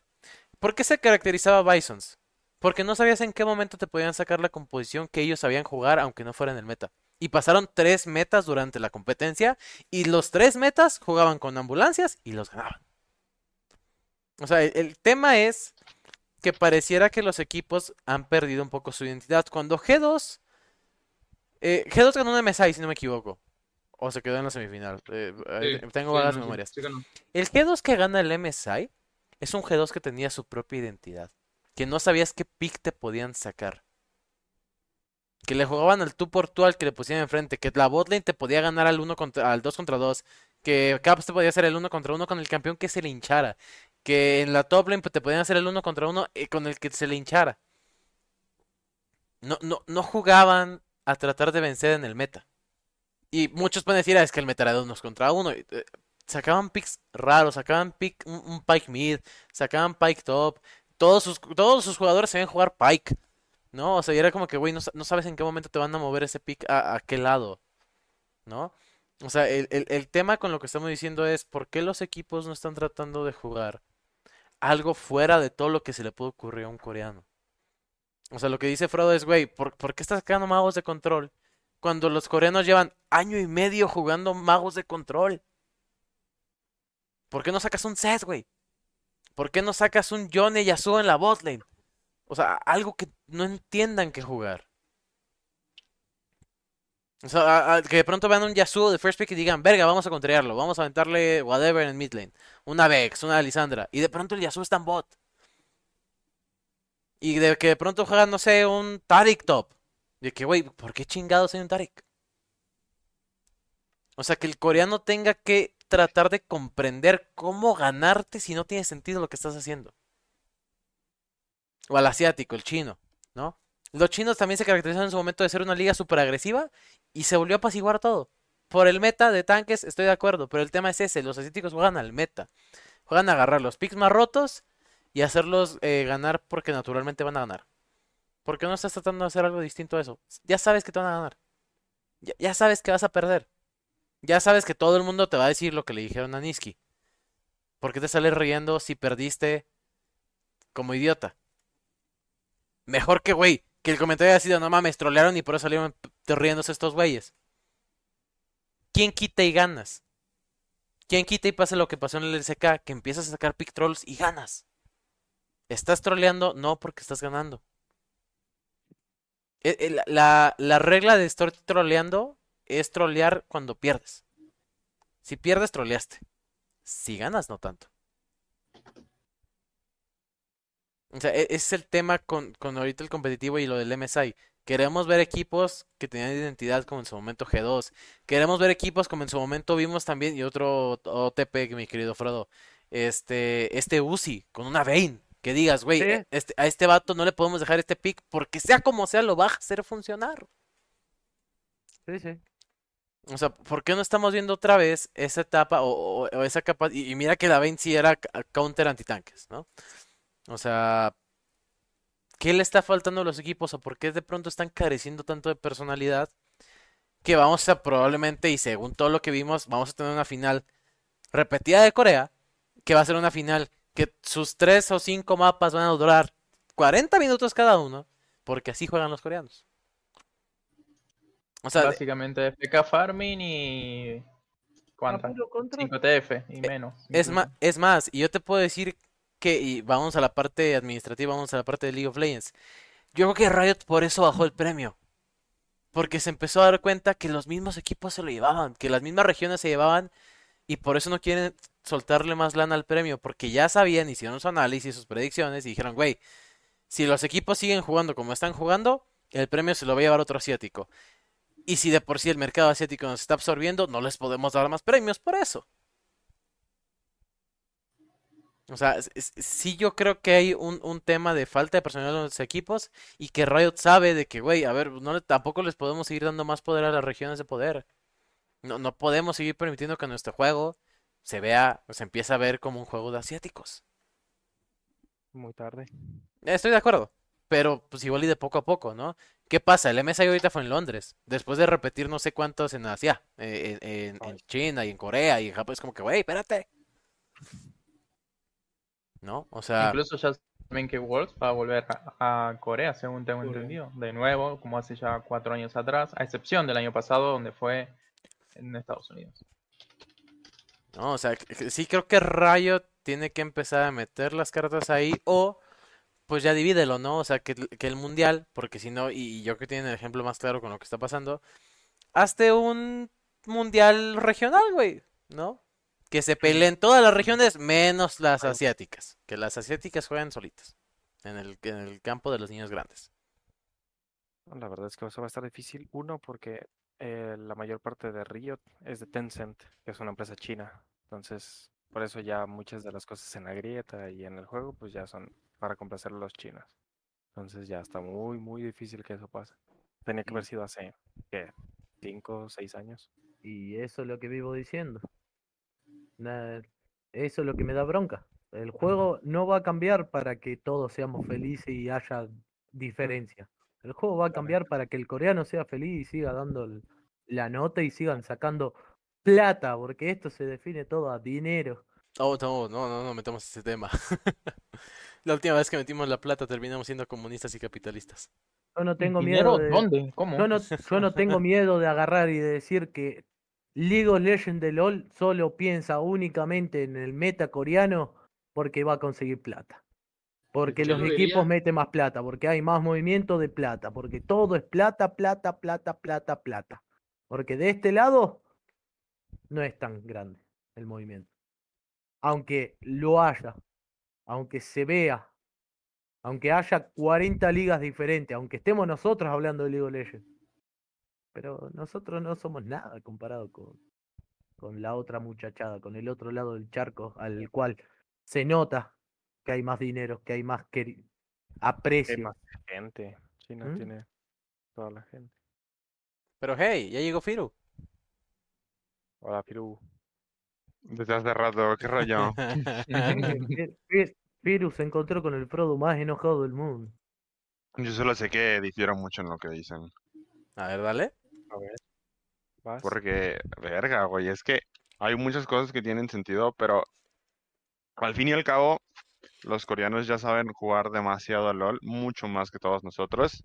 ¿Por qué se caracterizaba Bisons? Porque no sabías en qué momento te podían sacar la composición que ellos sabían jugar, aunque no fuera en el meta. Y pasaron tres metas durante la competencia, y los tres metas jugaban con ambulancias y los ganaban. O sea, el, el tema es que pareciera que los equipos han perdido un poco su identidad. Cuando G2, eh, G2 ganó un MSI, si no me equivoco. O se quedó en la semifinal. eh, eh, Sí, tengo sí, vagas no, memorias. sí. El G2 que gana el MSI es un G2 que tenía su propia identidad. Que no sabías qué pick te podían sacar. Que le jugaban al tú por tú al que le pusieran enfrente. Que la botlane te podía ganar al, uno contra, al 2 contra 2. Que Caps te podía hacer el 1 contra 1 con el campeón que se le hinchara. Que en la top lane pues, te podían hacer el 1 contra 1 con el que se le hinchara. No, no, no jugaban a tratar de vencer en el meta. Y muchos pueden decir, "Ah, es que el meta era de unos contra uno. Eh, sacaban picks raros, sacaban pick, un, Pike mid, sacaban Pike top. Todos sus, todos sus jugadores sabían jugar Pike. ¿No? O sea, y era como que, güey, no, no sabes en qué momento te van a mover ese pick a, a qué lado. ¿No? O sea, el, el- el tema con lo que estamos diciendo es, ¿por qué los equipos no están tratando de jugar algo fuera de todo lo que se le puede ocurrir a un coreano? O sea, lo que dice Frodo es, güey, ¿por, por qué estás sacando magos de control? Cuando los coreanos llevan año y medio jugando magos de control. ¿Por qué no sacas un Seth, güey? ¿Por qué no sacas un Yone Yasuo en la botlane? O sea, algo que no entiendan que jugar. O sea, que de pronto vean un Yasuo de first pick y digan, verga, vamos a contrariarlo, vamos a aventarle whatever en mid lane. Una Vex, una Lisandra. Y de pronto el Yasuo está en bot. Y de que de pronto juegan, no sé, un Tarik top. De que, güey, ¿por qué chingados hay un Tarik? O sea, que el coreano tenga que tratar de comprender cómo ganarte si no tiene sentido lo que estás haciendo. O al asiático, el chino, ¿no? Los chinos también se caracterizaron en su momento de ser una liga súper agresiva y se volvió a apaciguar todo. por el meta de tanques, estoy de acuerdo, pero el tema es ese, los asiáticos juegan al meta. Juegan a agarrar los picks más rotos y hacerlos eh, ganar porque naturalmente van a ganar. ¿Por qué no estás tratando de hacer algo distinto a eso? Ya sabes que te van a ganar. Ya, sabes que vas a perder. Ya sabes que todo el mundo te va a decir lo que le dijeron a Niski. ¿Por qué te sales riendo si perdiste como idiota? Mejor que, güey, que el comentario haya sido, no mames, trolearon y por eso salieron riéndose estos güeyes. ¿Quién quita y ganas? ¿Quién quita y pasa lo que pasó en el LCK? Que empiezas a sacar pick trolls y ganas. ¿Estás troleando? No, porque estás ganando. E- e- la- La, la regla de estar troleando es trolear cuando pierdes. Si pierdes, troleaste. Si ganas, no tanto. O sea, ese es el tema con, con ahorita el competitivo y lo del MSI. Queremos ver equipos que tenían identidad como en su momento G2. Queremos ver equipos como en su momento vimos también, y otro OTP, mi querido Frodo. Este, este Uzi, con una Vayne. Que digas, güey, Sí. e- este, a este vato no le podemos dejar este pick porque sea como sea, lo va a hacer funcionar. Sí, sí. O sea, ¿por qué no estamos viendo otra vez esa etapa o, o- o esa capa? Y, y mira que la Vayne sí era counter antitanques, ¿no? O sea, ¿qué le está faltando a los equipos o por qué de pronto están careciendo tanto de personalidad? Que vamos a probablemente, y según todo lo que vimos, vamos a tener una final repetida de Corea, que va a ser una final que sus tres o cinco mapas van a durar 40 minutos cada uno, porque así juegan los coreanos. O sea, de- Básicamente FK Farming y. ¿Cuántas? A puro control. 5 TF y menos. Es más, es más, y yo te puedo decir que, y vamos a la parte administrativa, vamos a la parte de League of Legends. Yo creo que Riot por eso bajó el premio. Porque se empezó a dar cuenta que los mismos equipos se lo llevaban, que las mismas regiones se llevaban, y por eso no quieren soltarle más lana al premio, porque ya sabían, hicieron su análisis, sus predicciones, y dijeron, güey, si los equipos siguen jugando como están jugando, el premio se lo va a llevar otro asiático. Y si de por sí el mercado asiático nos está absorbiendo, no les podemos dar más premios por eso. O sea, sí yo creo que hay un, un tema de falta de personal en los equipos y que Riot sabe de que, güey, a ver, no tampoco les podemos seguir dando más poder a las regiones de poder. No, no podemos seguir permitiendo que nuestro juego se vea, o se empiece a ver como un juego de asiáticos. Muy tarde. Estoy de acuerdo, pero pues igual y de poco a poco, ¿no? ¿Qué pasa? El MSI ahorita fue en Londres, después de repetir no sé cuántos en Asia, eh, en, en- en China y en Corea y en Japón, es como que, güey, espérate. ¿No? O sea, Incluso ya saben que Worlds va a volver a, a Corea, según tengo Corea. entendido. De nuevo, como hace ya cuatro años atrás, a excepción del año pasado, donde fue en Estados Unidos. no, o sea, sí creo que Riot tiene que empezar a meter las cartas ahí o pues ya divídelo, ¿no? O sea, que, el- que el mundial, porque si no, y yo creo que tienen el ejemplo más claro con lo que está pasando, hazte un mundial regional, güey, ¿no? Que se peleen todas las regiones menos las asiáticas, que las asiáticas jueguen solitas en el, en el campo de los niños grandes. La verdad es que eso va a estar difícil. Uno, porque eh, la mayor parte de Riot es de Tencent, que es una empresa china. Entonces, por eso ya muchas de las cosas en la grieta y en el juego, pues ya son para complacer a los chinos. Entonces ya está muy, muy difícil que eso pase. Tenía que haber sido hace, ¿qué? ¿Cinco o seis años? Y eso es lo que vivo diciendo. Eso es lo que me da bronca. El juego no va a cambiar para que todos seamos felices y haya diferencia. El juego va a cambiar para que el coreano sea feliz y siga dando el- la nota y sigan sacando plata, porque esto se define todo a dinero. Oh, no, no, no, no metamos ese tema. La última vez que metimos la plata terminamos siendo comunistas y capitalistas. Yo no tengo miedo de... ¿Dónde? ¿Cómo? Yo no, yo no tengo miedo de agarrar y de decir que League of Legends de LOL solo piensa únicamente en el meta coreano porque va a conseguir plata. Porque Yo los lo equipos meten más plata, porque hay más movimiento de plata, porque todo es plata, plata, plata, plata, plata. Porque de este lado no es tan grande el movimiento. Aunque lo haya, aunque se vea, aunque haya 40 ligas diferentes, aunque estemos nosotros hablando de League of Legends. Pero nosotros no somos nada comparado con, con la otra muchachada, con el otro lado del charco, al cual se nota que hay más dinero, que hay más Hay aprecio. más gente. China ¿Mm? tiene toda la gente. Pero hey, ya llegó Firu. Hola, Piru. Desde hace rato, qué rollo. Piru se encontró con el Frodo más enojado del mundo. Yo solo sé que difieren mucho en lo que dicen. A ver, dale. A ver. ¿Vas? Porque, verga, güey, es que hay muchas cosas que tienen sentido, pero al fin y al cabo, los coreanos ya saben jugar demasiado al LOL, mucho más que todos nosotros.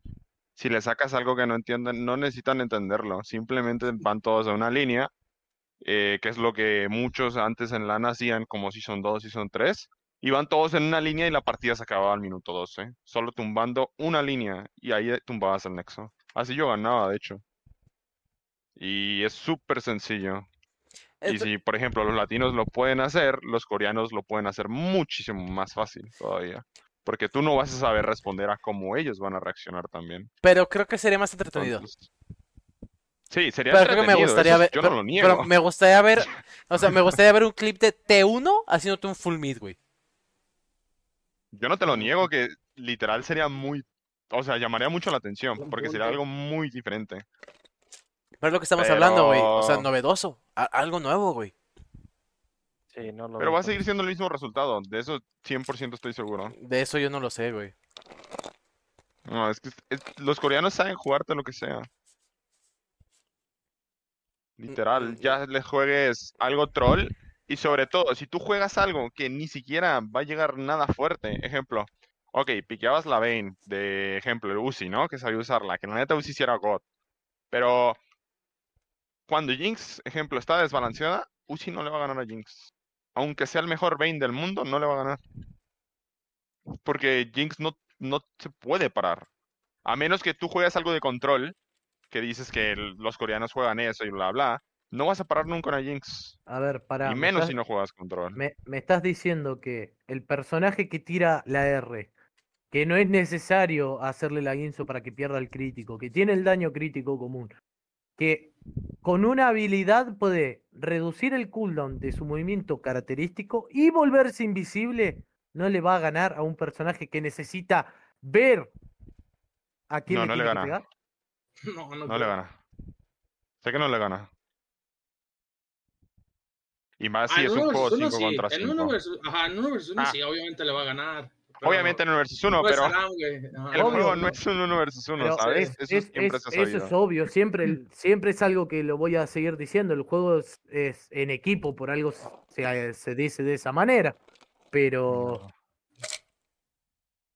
Si le sacas algo que no entienden, no necesitan entenderlo, simplemente van todos a una línea, eh, que es lo que muchos antes en LAN hacían como Season 2, Season 3, y van todos en una línea y la partida se acababa al minuto 12, solo tumbando una línea y ahí tumbabas el nexo. Así yo ganaba, de hecho. Y es súper sencillo. Y si, por ejemplo, los latinos lo pueden hacer, los coreanos lo pueden hacer muchísimo más fácil todavía. Porque tú no vas a saber responder a cómo ellos van a reaccionar también. Pero creo que sería más entretenido. Entonces, sí, sería Pero creo que me gustaría eso ver. yo pero, no lo pero niego. me gustaría ver. O sea, me gustaría ver un clip de T1 haciéndote un full mid, güey. Yo no te lo niego que literal sería muy, o sea, llamaría mucho la atención, porque sería algo muy diferente. Pero es lo que estamos hablando, güey. O sea, Pero- novedoso. A- algo nuevo, güey. Sí, no lo Pero va a seguir siendo el mismo resultado, de eso 100% estoy seguro. De eso yo no lo sé, güey. No, es que es- los coreanos saben jugarte lo que sea. Literal, ya les juegues algo troll y sobre todo, si tú juegas algo que ni siquiera va a llegar nada fuerte, ejemplo, ok, piqueabas la Vayne, de ejemplo, el Uzi, ¿no? Que sabía usarla, que la neta Uzi sí era God, pero cuando Jinx, ejemplo, está desbalanceada, Uzi no le va a ganar a Jinx. Aunque sea el mejor Vayne del mundo, no le va a ganar. Porque Jinx no, no se puede parar. A menos que tú juegues algo de control, que dices que el- los coreanos juegan eso y bla bla, no vas a parar nunca a Jinx. A ver, pará. Y me menos estás- si no juegas control. Me, me estás diciendo que el personaje que tira la R, que no es necesario hacerle la guinzo para que pierda el crítico, que tiene el daño crítico común, que con una habilidad puede reducir el cooldown de su movimiento característico y volverse invisible, no le va a ganar a un personaje que necesita ver a quién No, le no le gana. pegar. No, no, No le gana. Sé que no le gana. Y más si es un juego versus uno 5 sí. contra En uno 5. versus, ajá, en uno versus uno Ah. sí, obviamente le va a ganar. Pero Obviamente en 1 versus 1, no es pero. Ajá. el Obvio, juego no no. es un 1 versus 1, Pero ¿sabes? es- Eso es- siempre es- eso es obvio, siempre, el- siempre es algo que lo voy a seguir diciendo. El juego es, es en equipo, por algo se, se dice de esa manera. Pero No.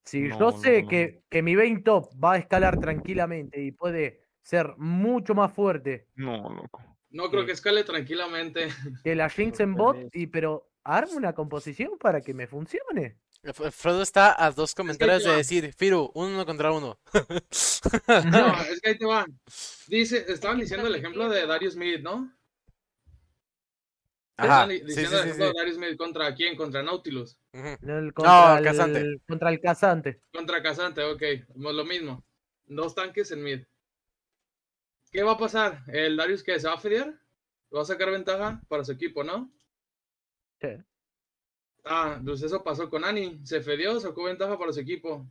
si No, yo no, sé no. que, que mi Vayne top va a escalar tranquilamente y puede ser mucho más fuerte No, loco. No creo que escale tranquilamente. que la Jinx en bot, y, pero arme una composición para que me funcione. Frodo está a dos comentarios de decir, Firu, uno contra uno. No, es que ahí te va. Dice, estaban diciendo el ejemplo de Darius Mid, ¿no? Ajá, sí, diciendo sí, el ejemplo sí. de Darius Mid contra quién? Contra Nautilus. Ujú. El- contra, el, Casante. contra el casante. Contra Casante, ok. pues Lo mismo. Dos tanques en mid. ¿Qué va a pasar? ¿El Darius que se va a fedear? ¿Va a sacar ventaja para su equipo, no? Sí. Ah, pues eso pasó con Ani. Se fedió, sacó ventaja para su equipo.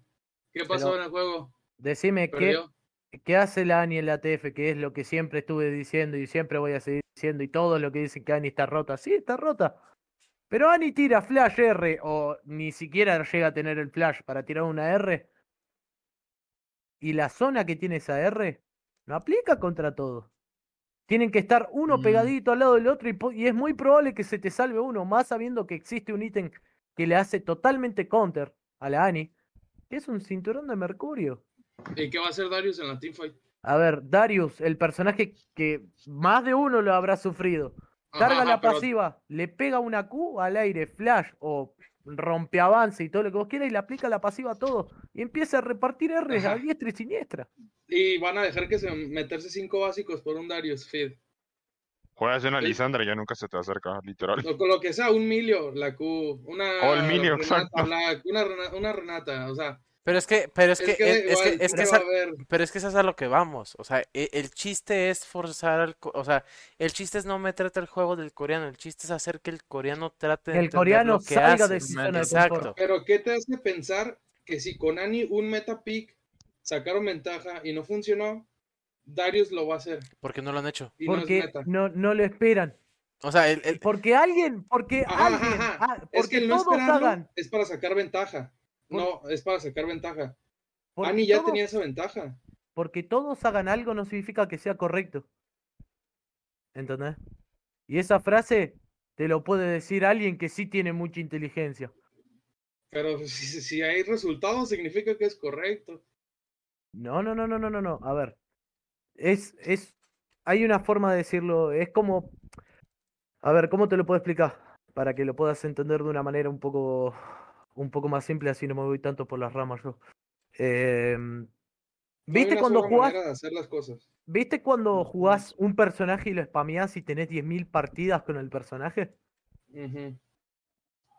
¿Qué pasó Pero- en el juego? Decime qué, Perdió. ¿Qué hace la Ani en la TF? Que es lo que siempre estuve diciendo y siempre voy a seguir diciendo. Y todos lo que dicen que Ani está rota. Sí, está rota. Pero Ani tira flash R o ni siquiera llega a tener el flash para tirar una R. Y la zona que tiene esa R no aplica contra todo. Tienen que estar uno Mm. pegadito al lado del otro y, es muy probable que se te salve uno, más sabiendo que existe un ítem que le hace totalmente counter a la Ani, que es un cinturón de mercurio. ¿Y qué va a hacer Darius en la teamfight? A ver, Darius, el personaje que más de uno lo habrá sufrido. Carga ajá, la pero- pasiva, le pega una Q al aire, flash o rompe avance y todo lo que vos quieras y le aplica la pasiva a todo. Y empieza a repartir R a diestra y siniestra. Y van a dejar que se meterse cinco básicos por un Darius feed. Juegas una Lisandra y ya nunca se te acerca, literal. O con lo que sea, un Milio, la Q, una O el Milio, exacto. Black, una, una Renata, o sea, Pero es que, pero es que, es, que, igual, es que siempre es va a- a haber- pero es que eso es a lo que vamos. O sea, e- el, chiste es forzar al, co- o sea, el chiste es no meterte al juego del coreano, el chiste es hacer que el coreano trate de el coreano lo que salga hace. de de Exacto. Pero ¿qué te hace pensar que si con Ani un meta pick sacaron ventaja y no funcionó, Darius lo va a hacer? Porque no lo han hecho. Y no es Porque meta. no, no lo esperan. O sea, el, el- Porque alguien, porque Ajá, alguien, ajá. ah, Es que el no todos esperarlo hagan, es para sacar ventaja. No, es para sacar ventaja. Ani ya todos- tenía esa ventaja. porque todos hagan algo no significa que sea correcto. ¿Entendés? Y esa frase te lo puede decir alguien que sí tiene mucha inteligencia. Pero si, si hay resultados, significa que es correcto. No, no, no, no, no, no, no. A ver. Es, es, hay una forma de decirlo. Es como, a ver, ¿cómo te lo puedo explicar? Para que lo puedas entender de una manera un poco, un poco más simple, así no me voy tanto por las ramas yo. Em, ¿Viste cuando jugás, de hacer las cosas. ¿viste cuando jugás un personaje y lo spameás y tenés 10.000 partidas con el personaje?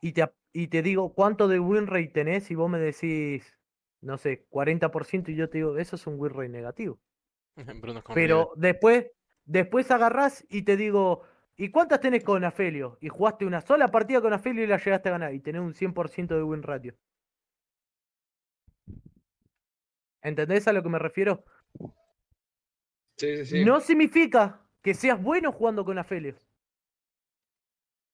Y te, y te digo cuánto de win rate tenés y vos me decís, no sé, 40% y yo te digo, eso es un win rate negativo. Bruno Pero después, después agarrás y te digo, ¿y cuántas tenés con Afelio? Y jugaste una sola partida con Afelio y la llegaste a ganar y tenés un 100% de win ratio. ¿Entendés a lo que me refiero? Sí, sí, sí. No significa que seas bueno jugando con Afelio.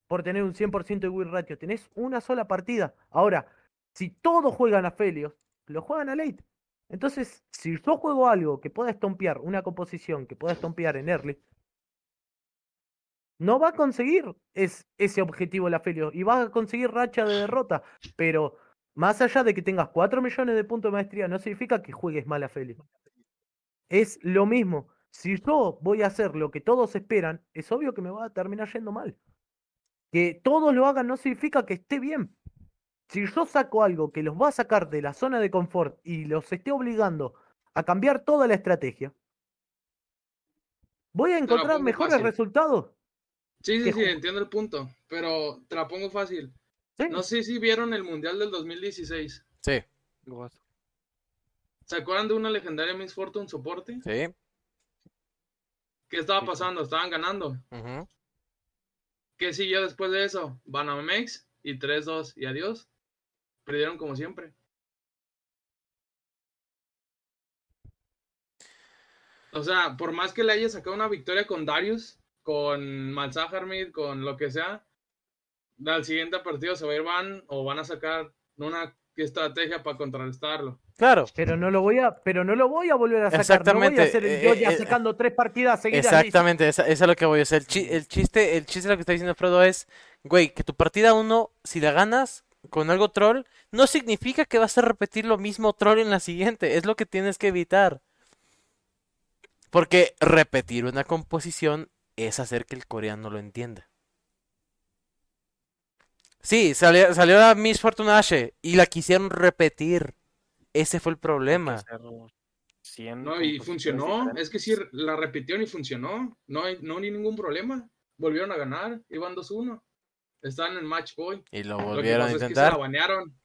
Por tener un 100% de win ratio. Tenés una sola partida. Ahora, si todos juegan a Felios, lo juegan a late. Entonces, si yo juego algo que pueda estompear, una composición que pueda estompear en early, no va a conseguir es, ese objetivo la Felios y va a conseguir racha de derrota. Pero más allá de que tengas 4 millones de puntos de maestría, no significa que juegues mal a Felios. Es lo mismo. Si yo voy a hacer lo que todos esperan, es obvio que me va a terminar yendo mal. Que todos lo hagan no significa que esté bien. Si yo saco algo que los va a sacar de la zona de confort y los esté obligando a cambiar toda la estrategia, ¿voy a encontrar mejores fácil. resultados? Sí, sí, sí, entiendo el punto. Pero te la pongo fácil. Sí. No sé si vieron el Mundial del 2016. Sí? ¿Se acuerdan de una legendaria Miss Fortune soporte? sí. ¿Qué estaba pasando? Estaban ganando. ujú. ¿Qué siguió después de eso? Banamex y 3-2 y adiós. Perdieron como siempre. O sea, por más que le haya sacado una victoria con Darius, con Malzahar con lo que sea, al siguiente partido se va a ir Van o van a sacar una estrategia para contrarrestarlo. Claro, Pero no lo voy a, pero no lo voy a volver a sacar. Exactamente, No voy a hacer el yo eh, ya eh, sacando tres partidas seguidas. exactamente, esa es a lo que voy. O sea, el, chi- el chiste, el chiste de lo que está diciendo Frodo es, güey, que tu partida 1, si la ganas con algo troll, no significa que vas a repetir lo mismo troll en la siguiente. Es lo que tienes que evitar. Porque repetir una composición es hacer que el coreano lo entienda. Sí, salió, salió la Miss Fortuna Ashe y la quisieron repetir. Ese fue el problema. hacer 100 No, y funcionó. Es que sí, la repitieron y funcionó. No hay, no hay ningún problema. Volvieron a ganar. Iban 2-1. Estaban en match point. Y lo Lo que volvieron a pasó es que se la intentar. banearon.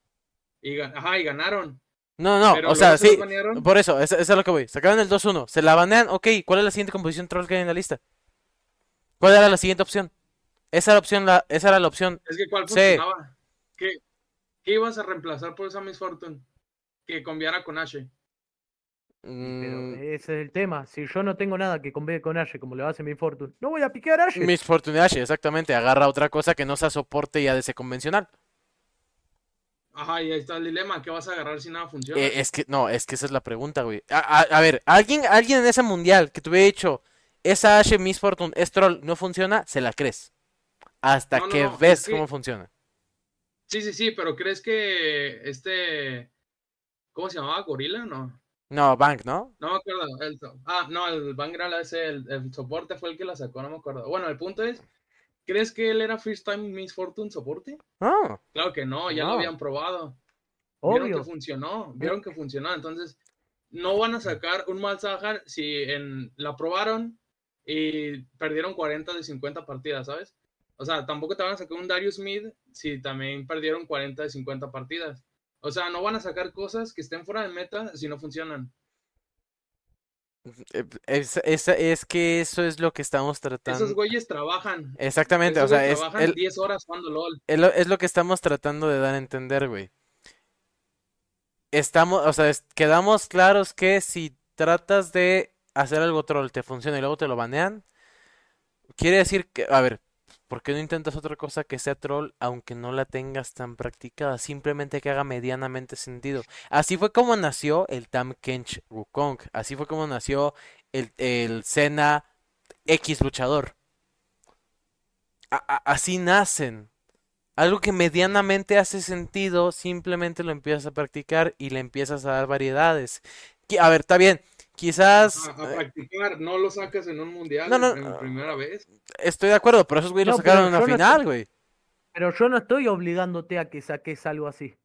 Y, ajá, y ganaron. No, no, Pero o sea, se sí, por eso, eso, eso es lo que voy. Sacaron el 2-1, se la banean, ok, ¿cuál es la siguiente composición troll que hay en la lista? ¿Cuál era la siguiente opción? Esa era la opción, la, esa era la opción. Es que ¿cuál Sí. funcionaba? ¿Qué, ¿Qué ibas a reemplazar por esa Miss Fortune? Que cambiara con Ashe. Pero Mm, ese es el tema. Si yo no tengo nada que convenga con Ashe, como le hace mi Fortune, no voy a piquear a Ashe. Miss Fortune Ashe, exactamente, agarra otra cosa que no sea soporte y ADC convencional. Ajá, y ahí está el dilema. ¿Qué vas a agarrar si nada funciona? Eh, es que, no, es que esa es la pregunta, güey. A, a- a ver, alguien, alguien en ese mundial que te hubiera dicho, esa Ashe Miss Fortune es troll, no funciona, se la crees. Hasta No, que no, ves que- cómo funciona. Sí, sí, sí, pero ¿crees que este... ¿Cómo se llamaba? ¿Gorila? No. No, Bank, ¿no? No me acuerdo. El, ah, no, el Bangram ese, el, el soporte fue el que la sacó, no me acuerdo. Bueno, el punto es, ¿crees que él era First Time Miss Fortune soporte? Ah, Claro que no, ya No. lo habían probado. Vieron que funcionó, vieron que funcionó. Entonces, no van a sacar un mal Sahar si en, la probaron y perdieron 40 de 50 partidas, ¿sabes? O sea, tampoco te van a sacar un Darius Smith si también perdieron 40 de 50 partidas. O sea, no van a sacar cosas que estén fuera de meta si no funcionan. eh, es, es, es que eso es lo que estamos Esos tratando. güeyes trabajan. Exactamente, o Esos sea, es, trabajan el- 10 horas jugando LOL. es lo, que estamos tratando de dar a entender, güey. Estamos, o sea, quedamos claros que si tratas de hacer algo troll te funciona y luego te lo banean, quiere decir que, a ver, ¿por qué no intentas otra cosa que sea troll aunque no la tengas tan practicada? Simplemente que haga medianamente sentido. Así fue como nació el Tam Kench Wukong. Así fue como nació el, el Senna X luchador. Así nacen. Algo que medianamente hace sentido, simplemente lo empiezas a practicar y le empiezas a dar variedades. A ver, está bien. Quizás A, a eh, practicar, no lo sacas en un mundial No, no, en ah. primera vez. estoy de acuerdo, pero esos güeyes lo No, sacaron en la no final, güey. Pero yo no estoy obligándote a que saques algo así.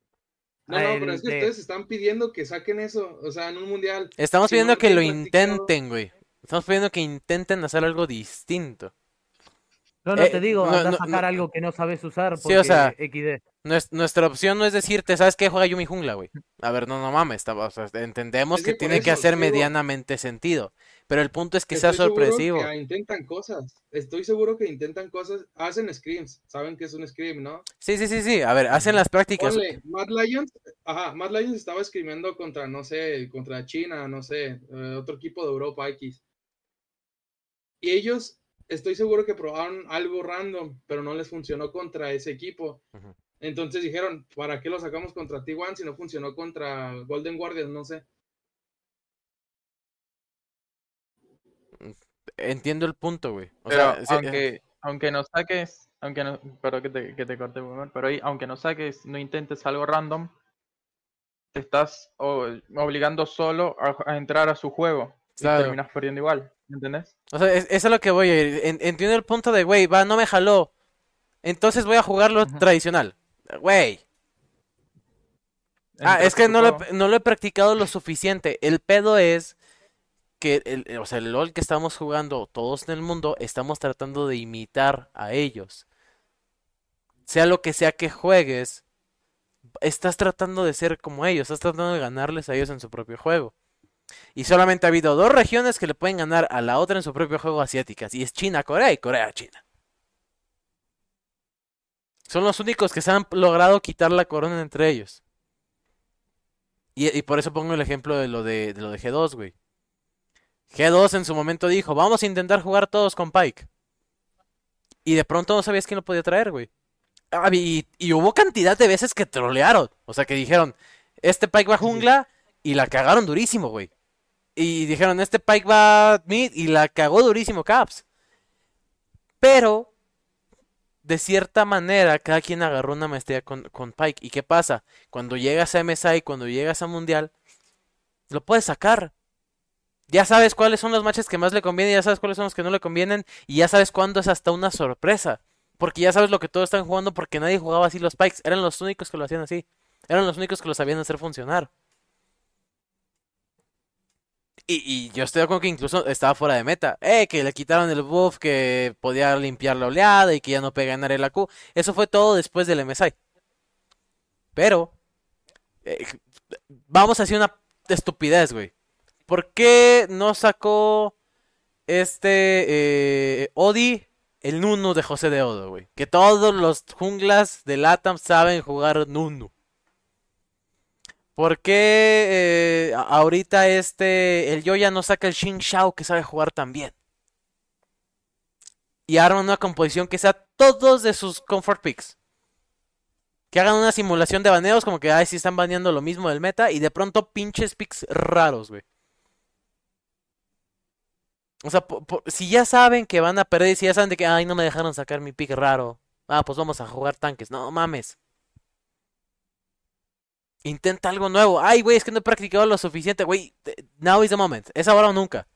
No, A no, el pero es que de- ustedes están pidiendo que saquen eso, o sea, en un mundial. Estamos Si pidiendo no que lo practicado- intenten, güey. Estamos pidiendo que intenten hacer algo distinto. Yo no Eh, te digo, no, anda no, a sacar no. algo que no sabes usar Sí, porque o sea, XD. Nues- Nuestra opción no es decirte, ¿sabes qué? Juega Yumi Jungla, güey. A ver, no, no mames. o sea, entendemos que tiene que hacer digo- medianamente sentido. Pero el punto es que sea sorpresivo. que intentan cosas. Estoy seguro que intentan cosas. Hacen screams. Saben que es un scream, ¿no? Sí, sí, sí, sí. A ver, hacen las prácticas. Ponle, Mad Lions, ajá, Mad Lions estaba escribiendo contra, no sé, contra China, no sé, eh, otro equipo de Europa X. Y ellos, estoy seguro que probaron algo random, pero no les funcionó contra ese equipo. Ujú. Entonces dijeron, ¿para qué lo sacamos contra T1 si no funcionó contra Golden Guardians? No sé. Entiendo el punto, güey. O Pero sea, sí, eh, aunque, aunque nos saques, aunque no, perdón que te, que te corte, pero ahí, aunque no saques, no intentes algo random, te estás obligando solo a, a entrar a su juego y terminas perdiendo igual, ¿entendés? O sea, es, es a lo que voy a ir. En- entiendo el punto de, güey, va, no me jaló. Entonces voy a jugar lo Ujú. tradicional. Güey. Ah, es que no lo, he- no lo he practicado lo suficiente. El pedo es que, el, o sea, el LOL que estamos jugando todos en el mundo, estamos tratando de imitar a ellos. Sea lo que sea que juegues, estás tratando de ser como ellos, estás tratando de ganarles a ellos en su propio juego. Y solamente ha habido dos regiones que le pueden ganar a la otra en su propio juego asiáticas, y es China, Corea y Corea, China. Son los únicos que se han logrado quitar la corona entre ellos. Y, por eso pongo el ejemplo de lo de, de lo de G2, güey. G2 en su momento dijo, vamos a intentar jugar todos con Pike. Y de pronto no sabías quién lo podía traer, güey. Ah, y, y hubo cantidad de veces que trolearon. O sea, que dijeron, este Pike va jungla y la cagaron durísimo, güey. Y dijeron, este Pike va mid y la cagó durísimo Caps. Pero, de cierta manera, cada quien agarró una maestría con, con Pike. ¿Y qué pasa? Cuando llegas a MSI, cuando llegas a Mundial, lo puedes sacar. Ya sabes cuáles son los matches que más le convienen, ya sabes cuáles son los que no le convienen, y ya sabes cuándo es hasta una sorpresa. Porque ya sabes lo que todos están jugando, porque nadie jugaba así los Pikes. Eran los únicos que lo hacían así. Eran los únicos que lo sabían hacer funcionar. Y, yo estoy de acuerdo que incluso estaba fuera de meta. Eh, que le quitaron el buff que podía limpiar la oleada y que ya no pega en área la. Eso fue todo después del MSI. Pero, eh, vamos a hacer una estupidez, güey. ¿Por qué no sacó este eh, Odi el Nunu de José de Odo, güey? Que todos los junglas de Latam saben jugar Nunu. ¿Por qué eh, ahorita este el Yoya no saca el Xin Shao que sabe jugar también? Y arman una composición que sea todos de sus comfort picks. Que hagan una simulación de baneos como que ay si están baneando lo mismo del meta y de pronto pinches picks raros, güey. O sea, si ya saben que van a perder, si ya saben de que ay no me dejaron sacar mi pick raro. Ah, pues vamos a jugar tanques. No mames. Intenta algo nuevo. Ay, güey, es que no he practicado lo suficiente, güey. Te- Now is the moment. Es ahora o nunca.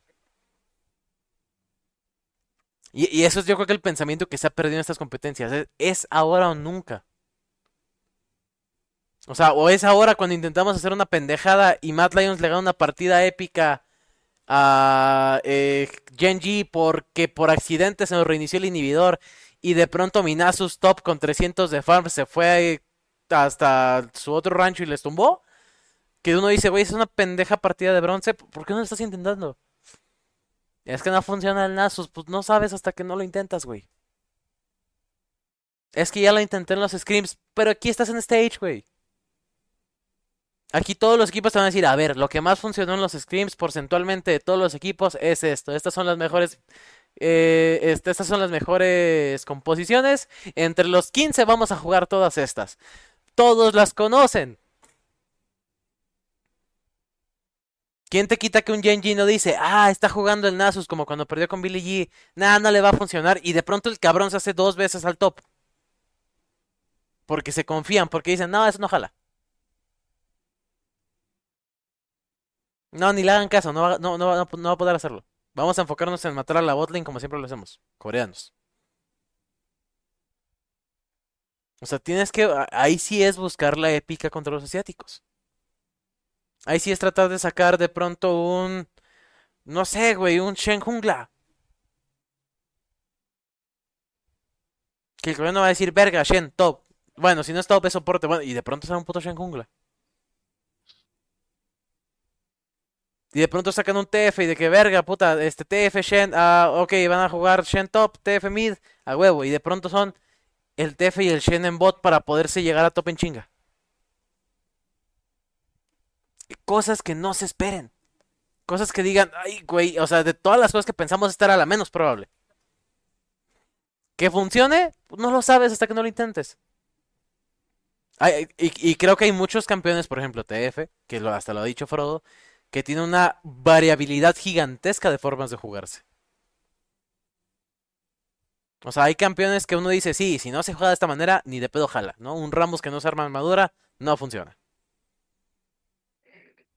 Y, eso es yo creo que el pensamiento que se ha perdido en estas competencias. Es, ahora o nunca. O sea, o es ahora cuando intentamos hacer una pendejada y Matt Lions le gana una partida épica a eh, Genji porque por accidente se nos reinició el inhibidor y de pronto Minasus top con 300 de farm se fue hasta su otro rancho y les tumbó. Que uno dice, güey, es una pendeja partida de bronce, ¿por qué no lo estás intentando? Es que no funciona el Nasus, pues no sabes hasta que no lo intentas, güey. Es que ya lo intenté en los scrims, pero aquí estás en stage, güey. Aquí todos los equipos te van a decir, a ver, lo que más funcionó en los scrims porcentualmente de todos los equipos es esto. Estas son las mejores eh, este, estas son las mejores composiciones. Entre los 15 vamos a jugar todas estas. Todos las conocen. ¿Quién te quita que un Genji no dice, ah, está jugando el Nasus como cuando perdió con Billy G? Nada, no le va a funcionar. Y de pronto el cabrón se hace dos veces al top. Porque se confían, porque dicen, no, eso no jala. No, ni le hagan caso, no va, no, no, no va a poder hacerlo. Vamos a enfocarnos en matar a la botlane como siempre lo hacemos, coreanos. O sea, tienes que, ahí sí es buscar la épica contra los asiáticos. Ahí sí es tratar de sacar de pronto un, no sé, güey, un Shen Jungla. Que el coreano va a decir, verga, Shen, top. Bueno, si no es top, es soporte. Bueno, y de pronto sale un puto Shen Jungla. Y de pronto sacan un TF y de que verga, puta, este TF Shen, ah, ok, van a jugar Shen top, TF mid, a huevo. Y de pronto son el TF y el Shen en bot para poderse llegar a top en chinga. Cosas que no se esperen. Cosas que digan, ay, güey, o sea, de todas las cosas que pensamos, esta era la menos probable. Que funcione, no lo sabes hasta que no lo intentes. Y creo que hay muchos campeones, por ejemplo, TF, que lo, hasta lo ha dicho Frodo, que tiene una variabilidad gigantesca de formas de jugarse. O sea, hay campeones que uno dice, sí, si no se juega de esta manera, ni de pedo jala, ¿no? Un Ramos que no se arma armadura, no funciona.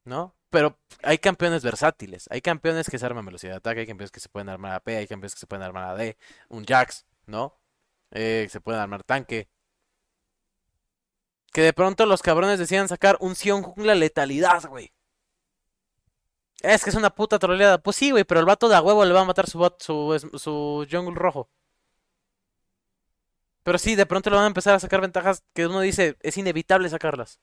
¿No? Pero hay campeones versátiles. Hay campeones que se arman velocidad de ataque, hay campeones que se pueden armar AP, hay campeones que se pueden armar AD, un Jax, ¿no? Eh, se pueden armar tanque. Que de pronto los cabrones decían sacar un Sion jungla letalidad, güey. Es que es una puta troleada. Pues sí, güey, pero el vato de a huevo le va a matar su su, su jungle rojo. Pero sí, de pronto le van a empezar a sacar ventajas que uno dice, es inevitable sacarlas.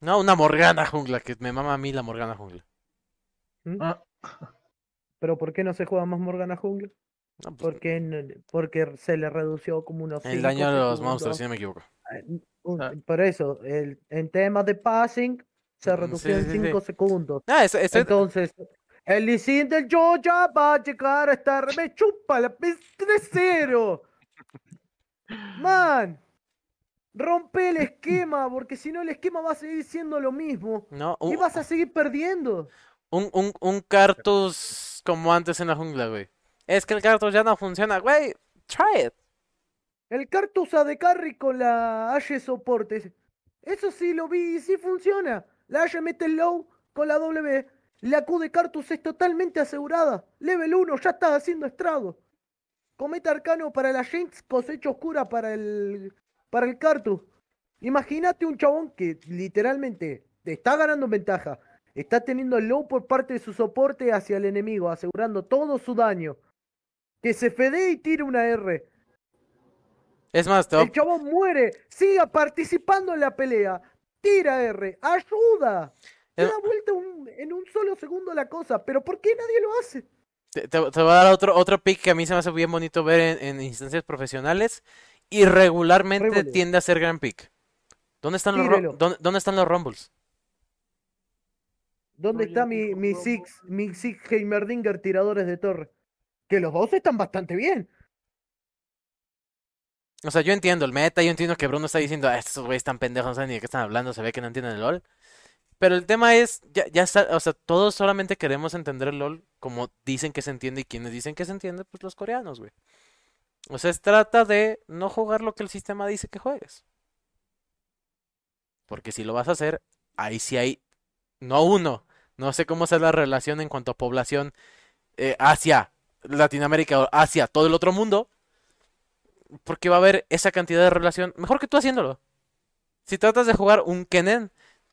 No, una Morgana jungla, que me mama a mí la Morgana jungla. Ah, Pero ¿por qué no se juega más Morgana Jungla? No, pues, Porque, n- porque se le redució como unos el daño a los monstruos, si no me equivoco. Eh, Ah. Por eso, el, en temas de passing se Mm, redució sí, en sí, sí. 5 segundos. Ah, eso- eso- Entonces, el Lee del Georgia va a llegar a estar. Me chupa la p 3-0. Man, rompe el esquema, porque si no, el esquema va a seguir siendo lo mismo. no, Y vas a seguir perdiendo. un, un, un Cartus como antes en la jungla, güey. Es que el Cartus ya no funciona, güey. Try it. El Cartus de carry con la Ashe soporte. Eso sí lo vi y sí funciona. La Ashe mete el low con la W. La Q de Cartus es totalmente asegurada. Level 1 ya está haciendo estrago. Cometa arcano para la Jinx, cosecha oscura para el para el Cartus. Imagínate un chabón que literalmente te está ganando ventaja. Está teniendo el low por parte de su soporte hacia el enemigo, asegurando todo su daño. Que se fede y tire una R. Es más, a- El chabón muere, siga participando en la pelea, tira R, ayuda. Se Eh, da vuelta un- en un solo segundo la cosa, pero ¿por qué nadie lo hace? Te, te- te voy a dar otro, otro pick que a mí se me hace bien bonito ver en, en instancias profesionales y regularmente tiende a ser gran pick. ¿Dónde están los, dónde, dónde están los Rumbles? ¿Dónde No, está mi, mi. Six, mi Six Heimerdinger tiradores de torre? Que los dos están bastante bien. O sea, yo entiendo el meta, yo entiendo que Bruno está diciendo, ah, estos güeyes están pendejos, no saben ni de qué están hablando, se ve que no entienden el LOL. Pero el tema es, ya, ya está, o sea, todos solamente queremos entender el LOL como dicen que se entiende y quienes dicen que se entiende, pues los coreanos, güey. O sea, es trata de no jugar lo que el sistema dice que juegues. Porque si lo vas a hacer, ahí sí hay, no uno, no sé cómo sea la relación en cuanto a población eh, hacia Latinoamérica o hacia todo el otro mundo, porque va a haber esa cantidad de relación, mejor que tú haciéndolo. Si tratas de jugar un Kennen,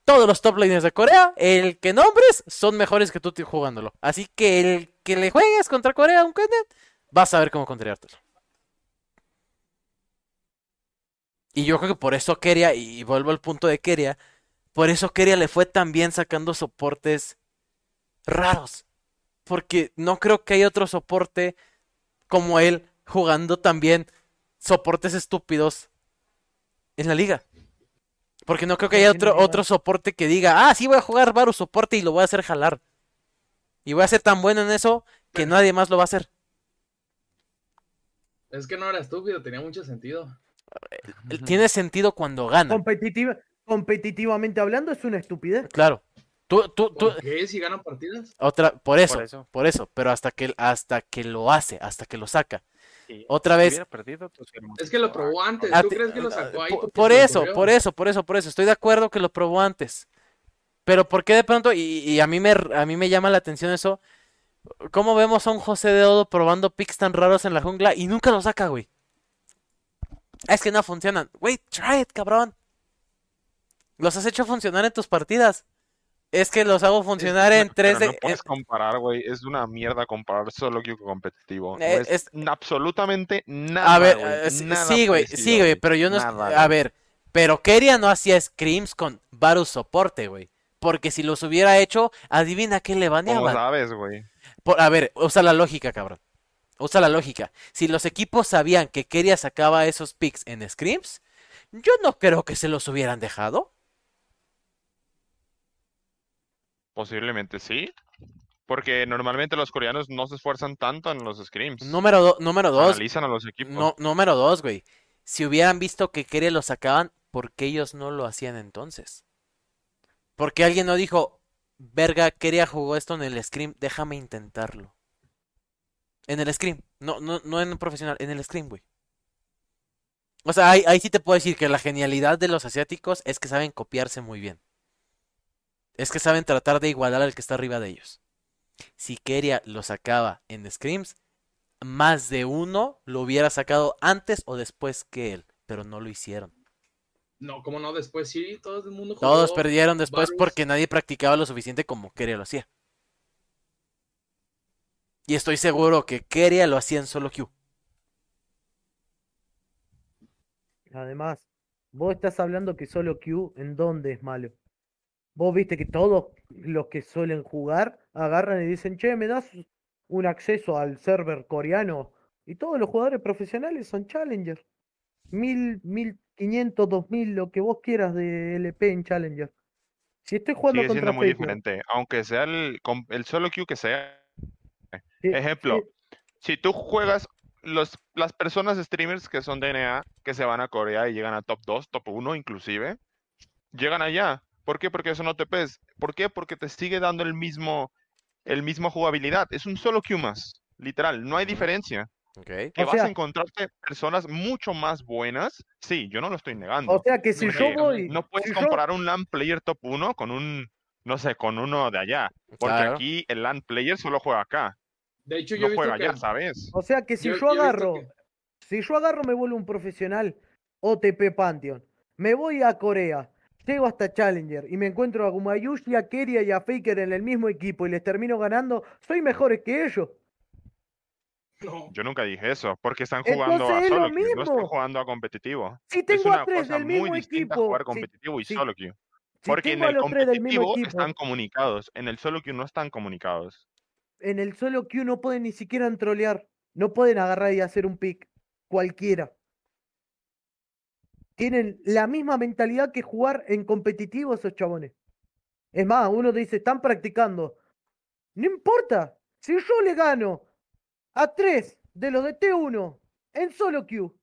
todos los top laners de Corea, el que nombres, son mejores que tú jugándolo. Así que el que le juegues contra Corea un Kennen, vas a ver cómo contrariártelo. Y yo creo que por eso Keria, y vuelvo al punto de Keria, por eso Keria le fue tan bien sacando soportes raros. Porque no creo que haya otro soporte como él jugando también soportes estúpidos en la liga. Porque no creo que haya ¿Por qué no otro, otro soporte que diga, ah, sí voy a jugar Varus soporte y lo voy a hacer jalar. Y voy a ser tan bueno en eso que nadie más lo va a hacer. Es que no era estúpido, tenía mucho sentido. Tiene sentido cuando gana. Competitiva, competitivamente hablando, es una estupidez. Claro. Tú, tú, tú, ¿Por qué? Si ganan partidas. otra, por eso, Por eso. por eso, pero hasta que, hasta que lo hace, hasta que lo saca. Sí, Otra si vez- perdido, pues, Es que lo probó "Ah, antes. A ¿Tú crees que lo ah, sacó ahí? por- eso, ocurrió? por eso, por eso, por eso. Estoy de acuerdo que lo probó antes. Pero ¿por qué de pronto? Y, y a mí me, a mí me llama la atención eso. ¿Cómo vemos a un José de Odo probando picks tan raros en la jungla y nunca lo saca, güey? Es que no funcionan. Güey, try it, cabrón. Los has hecho funcionar en tus partidas. Es que los hago funcionar en Pero 3 no de... puedes comparar, güey. Es una mierda comparar solo que competitivo. No Eh, es, es- absolutamente nada, A ver, güey, eh, sí- nada sí, güey, sí, güey, pero yo no... Nada, A ver, pero Keria no hacía scrims con Varus soporte, güey. Porque si los hubiera hecho, adivina qué le ¿Cómo baneaban. sabes, güey? A ver, usa la lógica, cabrón. Usa la lógica. Si los equipos sabían que Keria sacaba esos picks en scrims, yo no creo que se los hubieran dejado. Posiblemente sí. Porque normalmente los coreanos no se esfuerzan tanto en los scrims. Número, do- número dos, Analizan a los equipos. no, número dos, güey. Si hubieran visto que Keria lo sacaban, ¿por qué ellos no lo hacían entonces? Porque alguien no dijo, verga, Keria jugó esto en el scrim, déjame intentarlo. En el scrim, no, no, no en un profesional, en el scrim, güey. O sea, ahí, ahí sí te puedo decir que la genialidad de los asiáticos es que saben copiarse muy bien. Es que saben tratar de igualar al que está arriba de ellos. Si Keria lo sacaba en scrims, más de uno lo hubiera sacado antes o después que él, pero no lo hicieron. No, como no, después sí, todo el mundo Todos perdieron después Varus. porque nadie practicaba lo suficiente como Keria lo hacía. Y estoy seguro que Keria lo hacía en solo Q. Además, vos estás hablando que solo Q en dónde es malo. Vos viste que todos los que suelen jugar agarran y dicen, che, ¿me das un acceso al server coreano? Y todos los jugadores profesionales son Challenger. Mil, mil quinientos, dos mil, lo que vos quieras de LP en Challenger. Si estoy jugando Sigue contra siendo muy diferente. Aunque sea el, solo queue que sea. sí, Ejemplo, sí, si tú juegas los, las personas streamers que son DNA, que se van a Corea y llegan a top 2, top 1 inclusive, llegan allá. ¿Por qué? Porque son OTPs. ¿Por qué? Porque te sigue dando el mismo, el mismo jugabilidad. Es un solo queue más, literal, no hay diferencia. Ok. Que O vas sea- a encontrarte personas mucho más buenas, sí, yo no lo estoy negando. O sea que si yo voy, no puedes si yo- comparar un LAN player top 1 con un, no sé, con uno de allá. Porque Claro. aquí el LAN player solo juega acá, De hecho, yo no juega que allá, ¿sabes? O sea que si Yo- agarro, que- si yo agarro me vuelvo un profesional OTP Pantheon, me voy a Corea, llego hasta Challenger y me encuentro a Gumayushi, a Keria y a Faker en el mismo equipo y les termino ganando, soy mejores que ellos. no, Yo nunca dije eso, porque están jugando Entonces a es lo solo queue, no están mismo. jugando a competitivo. Si Es tengo una a tres cosa del muy mismo distinta equipo, jugar si, competitivo y si- solo queue. si Porque en el los tres del mismo competitivo equipo, están comunicados, en el solo queue no están comunicados. en el solo Q no pueden ni siquiera trolear, no pueden agarrar y hacer un pick, cualquiera. Tienen la misma mentalidad que jugar en competitivo esos chabones. Es más, uno dice, están practicando. No importa, si yo le gano a tres de los de T1 en solo Q,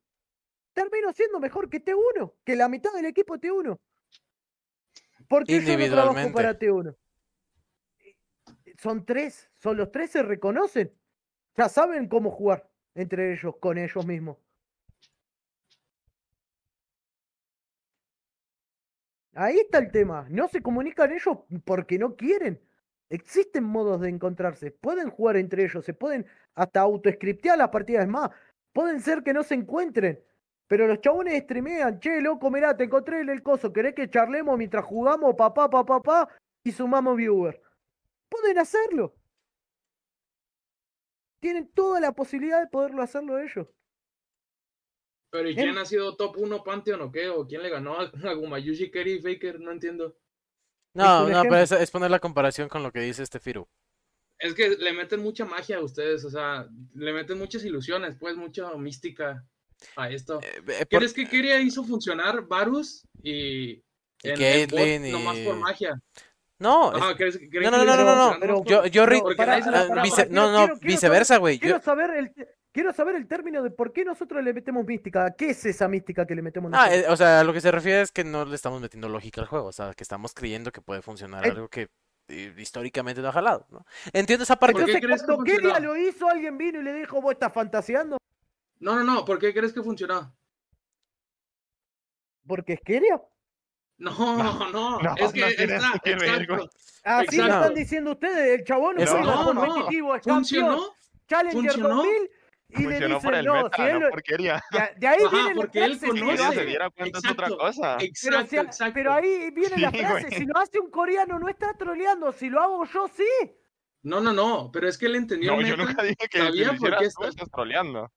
termino siendo mejor que T1, que la mitad del equipo T1. ¿Por qué yo no trabajo para T1? Son tres, son los tres se reconocen. Ya saben cómo jugar entre ellos, con ellos mismos. Ahí está el tema. No se comunican ellos porque no quieren. Existen modos de encontrarse. Pueden jugar entre ellos. Se pueden hasta autoscriptear las partidas más. Pueden ser que no se encuentren. Pero los chabones streamean. Che, loco, mirá, te encontré en el coso. ¿Querés que charlemos mientras jugamos? Papá, papá, papá. Y sumamos viewer. Pueden hacerlo. Tienen toda la posibilidad de poderlo hacerlo ellos. Pero ¿y Em- quién ha sido top 1 Pantheon o qué? ¿O quién le ganó a, Gumayushi, Kerry y Faker? No entiendo. No, un no, pero es, es poner la comparación con lo que dice este Firu. Es que le meten mucha magia a ustedes, o sea, le meten muchas ilusiones, pues, mucha mística a esto. Eh, eh, por- ¿Crees que Keria hizo funcionar Varus y, Y en, en bot Caitlyn nomás por y- magia? No, es- Ajá, ¿crees- creen no, que no, no, no, no, trampa? pero- Yo, yo, ah, esperaba. vice- Quiero- no, no, quiero- quiero viceversa, güey. Quiero Yo- saber el quiero saber el término de por qué nosotros le metemos mística. ¿Qué es esa mística que le metemos Ah, nosotros? eh, o sea, a lo que se refiere es que no le estamos metiendo lógica al juego, o sea, que estamos creyendo que puede funcionar Eh. algo que eh, históricamente no ha jalado, ¿no? Entiendo esa parte. ¿Por qué Entonces, crees que cuando Keria funcionó? lo hizo, alguien vino y le dijo, vos estás fantaseando. No, no, no, ¿por qué crees que funcionó? Porque es Keria. No, no, no, es que no está, que ver, exacto. güey. Así lo están diciendo ustedes. El chabón juega No, no, competitivo, es campeón, funcionó, Challenger funcionó. 2000 y le por dicen, el no, meta, si no él lo- porquería. de, de ahí Ajá, viene porque él frase, si Si conoce. se diera cuenta es otra Exacto. cosa. Pero, Exacto, si a- exacto. pero ahí viene la frase, güey. si lo hace un coreano no está troleando, si lo hago yo sí. No, no, no, pero es que él entendió No, el yo meta, nunca dije que si sabía lo por qué está- estás troleando.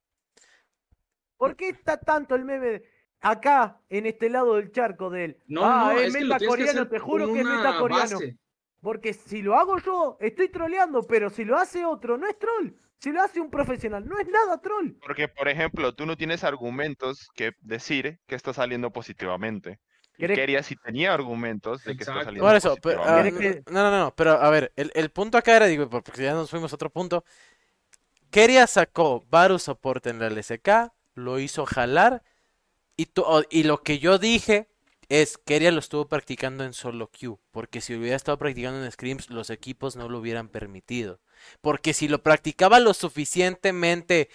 ¿Por qué está tanto el meme de- acá, en este lado del charco de él? No, ah, no, es es meta coreano, te juro que es meta coreano. base. Porque si lo hago yo, estoy troleando, pero si lo hace otro, no es troll. Si lo hace un profesional, no es nada troll. Porque, por ejemplo, tú no tienes argumentos que decir que está saliendo positivamente. Y ¿Querés- Keria sí tenía argumentos de que está saliendo Por eso, pero, positivamente. ¿Querés no, no, no, no, pero a ver, el, el punto acá era, digo, porque ya nos fuimos a otro punto. Keria sacó Varus soporte en la LSK, lo hizo jalar, y, tu- y lo que yo dije es, Keria lo estuvo practicando en solo queue, porque si hubiera estado practicando en scrims, los equipos no lo hubieran permitido. Porque si lo practicaba lo suficientemente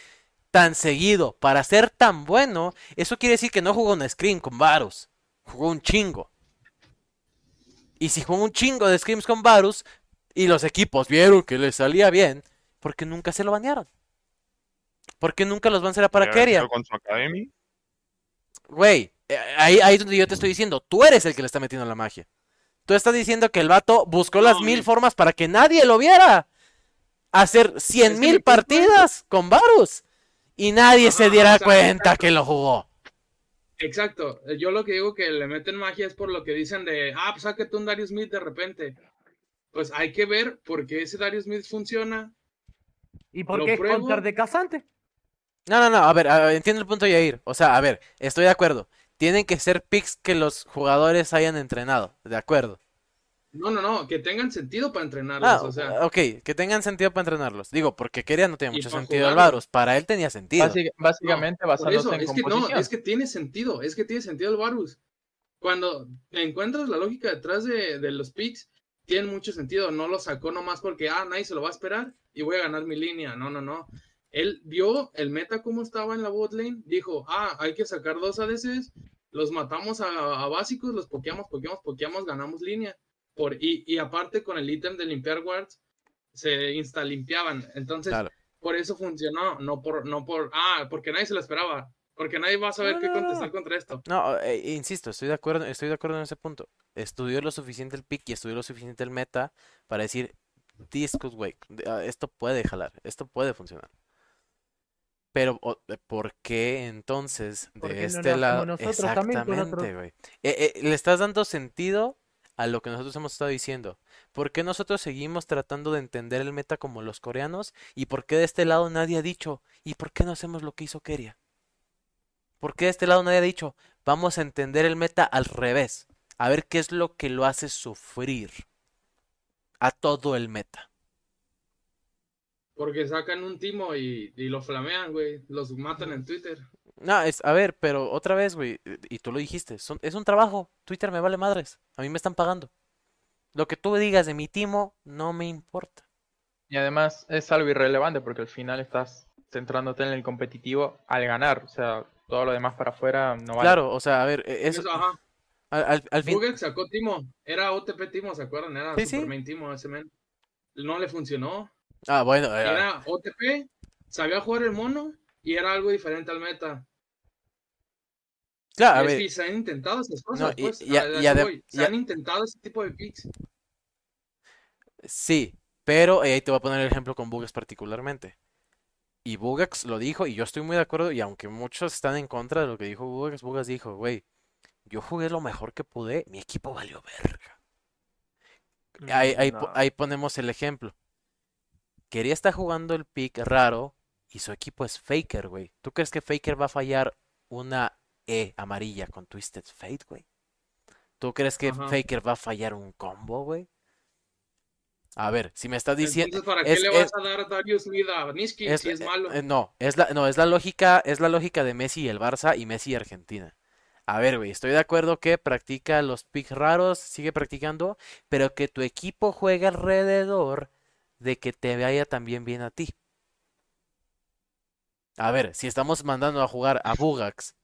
tan seguido para ser tan bueno, eso quiere decir que no jugó un scrim con Varus, jugó un chingo. Y si jugó un chingo de scrims con Varus y los equipos vieron que le salía bien, ¿por qué nunca se lo banearon? ¿Por qué nunca los van a hacer para Keria? sido Con su academy. Güey, eh, ahí, ahí es donde yo te estoy diciendo, tú eres el que le está metiendo la magia. Tú estás diciendo que el vato buscó las No, mil mi- formas para que nadie lo viera. Hacer cien Es que mi mil punto es- partidas con Varus. Y nadie se diera o sea, cuenta exacto. que lo jugó. Exacto. Yo lo que digo que le meten magia es por lo que dicen de, ah, pues sáquete un Darius Smith de repente. Pues hay que ver por qué ese Darius Smith funciona. ¿Y por qué es counter de casante? No, no, no, a ver, a ver, entiendo el punto de Yair. O sea, a ver, estoy de acuerdo. Tienen que ser picks que los jugadores hayan entrenado. De acuerdo. No, no, no, que tengan sentido para entrenarlos. Ah, o sea, ok, que tengan sentido para entrenarlos. Digo, porque Keria no tiene Y mucho sentido. Varus. Para él tenía sentido. Básic- básicamente por basándose eso, en es que no, es que tiene sentido, es que tiene sentido el Varus. Cuando encuentras la lógica detrás de, de los picks, tiene mucho sentido. No lo sacó nomás porque, ah, nadie se lo va a esperar y voy a ganar mi línea. No, no, no. Él vio el meta como estaba en la bot lane, dijo, ah, hay que sacar dos ADCs, los matamos a, a básicos, los pokeamos, pokeamos, pokeamos, ganamos línea. Por, y, y aparte con el ítem de limpiar wards, se insta limpiaban. Entonces, Claro. por eso funcionó, no por, no por, ah, porque nadie se lo esperaba, porque nadie va a saber No, qué contestar no. contra esto. No, eh, insisto, estoy de acuerdo, estoy de acuerdo en ese punto. Estudió lo suficiente el pick y estudió lo suficiente el meta para decir, this could work, de- ah, esto puede jalar, esto puede funcionar. Pero, eh, ¿por qué entonces ¿Por de este lado? Exactamente, güey. Eh, eh, le estás dando sentido a lo que nosotros hemos estado diciendo. ¿Por qué nosotros seguimos tratando de entender el meta como los coreanos? ¿Y por qué de este lado nadie ha dicho, ¿y por qué no hacemos lo que hizo Keria? ¿Por qué de este lado nadie ha dicho, vamos a entender el meta al revés? A ver qué es lo que lo hace sufrir a todo el meta. Porque sacan un timo y, y lo flamean, güey. Los matan en Twitter. No, es, a ver, pero otra vez, güey, y tú lo dijiste, son- es un trabajo. Twitter me vale madres. A mí me están pagando. Lo que tú digas de mi timo no me importa. Y además es algo irrelevante porque al final estás centrándote en el competitivo al ganar. O sea, todo lo demás para afuera no vale. Claro, o sea, a ver, e- eso, Eso, ajá. al, al- al fin, Google sacó Timo. Era OTP Timo, ¿se acuerdan? Era Sí, sí. Supermain Timo ese men. No le funcionó. ah, bueno, eh, Era OTP, sabía jugar el mono y era algo diferente al meta. claro, a Es ver, que se han intentado esas cosas, No, y- pues. y a- a y. Se han intentado ese tipo de picks. sí, pero eh, ahí te voy a poner el ejemplo con Bugax particularmente. Y Bugax lo dijo, y yo estoy muy de acuerdo, y aunque muchos están en contra de lo que dijo Bugax, Bugax dijo, güey, yo jugué lo mejor que pude, mi equipo valió verga. Ahí, ahí, po- No. ahí ponemos el ejemplo. Quería estar jugando el pick raro y su equipo es Faker, güey. ¿Tú crees que Faker va a fallar una E amarilla con Twisted Fate, güey? ¿Tú crees que Ajá. Faker va a fallar un combo, güey? A ver, si me estás diciendo... Entonces, ¿para qué es- le es- vas a dar Darius Smith a Niski Es, si es eh, malo? eh, no, es la, no, es la lógica, es la lógica de Messi y el Barça y Messi y Argentina. A ver, güey, estoy de acuerdo que practica los picks raros, sigue practicando, pero que tu equipo juegue alrededor de que te vaya también bien a ti. A ver, si estamos mandando a jugar a Bugax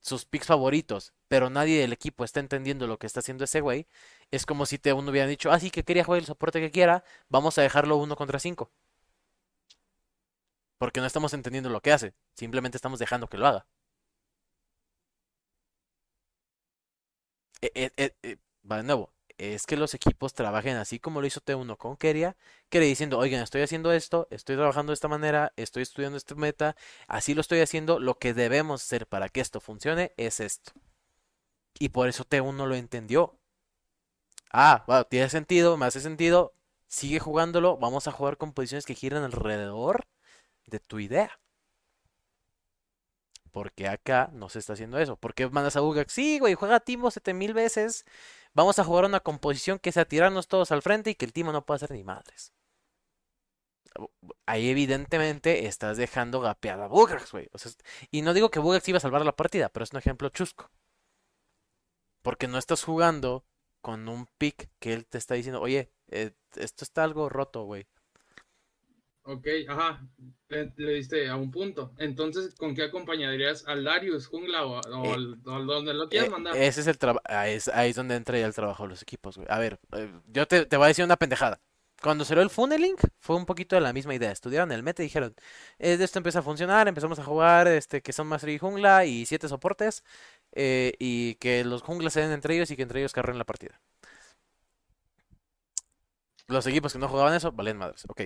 sus picks favoritos, pero nadie del equipo está entendiendo lo que está haciendo ese güey, es como si te uno hubiera dicho, ah, sí, que quería jugar el soporte que quiera, vamos a dejarlo uno contra cinco. Porque no estamos entendiendo lo que hace, simplemente estamos dejando que lo haga. Eh, eh, eh, va de nuevo, es que los equipos trabajen así como lo hizo T1 con Keria, que le diciendo, oigan, estoy haciendo esto, estoy trabajando de esta manera, estoy estudiando este meta, así lo estoy haciendo, lo que debemos hacer para que esto funcione es esto. Y por eso T1 lo entendió. Ah, bueno, tiene sentido, me hace sentido, sigue jugándolo, vamos a jugar con posiciones que giran alrededor de tu idea. Porque acá no se está haciendo eso. ¿Por qué mandas a Bugax? Sí, güey, juega Timo 7000 veces. Vamos a jugar una composición que sea tirarnos todos al frente y que el Timo no pueda hacer ni madres. Ahí evidentemente estás dejando gapeada a Bugax, güey. Y no digo que Bugax iba a salvar la partida, pero es un ejemplo chusco. Porque no estás jugando con un pick que él te está diciendo, oye, eh, esto está algo roto, güey. Ok, ajá, le, le diste a un punto. Entonces, ¿con qué acompañarías al Darius Jungla o, o Eh, al, donde lo quieras Eh, mandar? ese es el trabajo, ahí es, ahí es donde entra ya el trabajo de los equipos, güey. A ver, eh, yo te, te voy a decir una pendejada. Cuando salió el funneling, fue un poquito de la misma idea. Estudiaron el meta y dijeron, "Eh, esto empieza a funcionar, empezamos a jugar este que son Mastery y Jungla y siete soportes, eh, y que los junglas se den entre ellos y que entre ellos carren la partida. Los equipos que no jugaban eso, valen madres. Ok.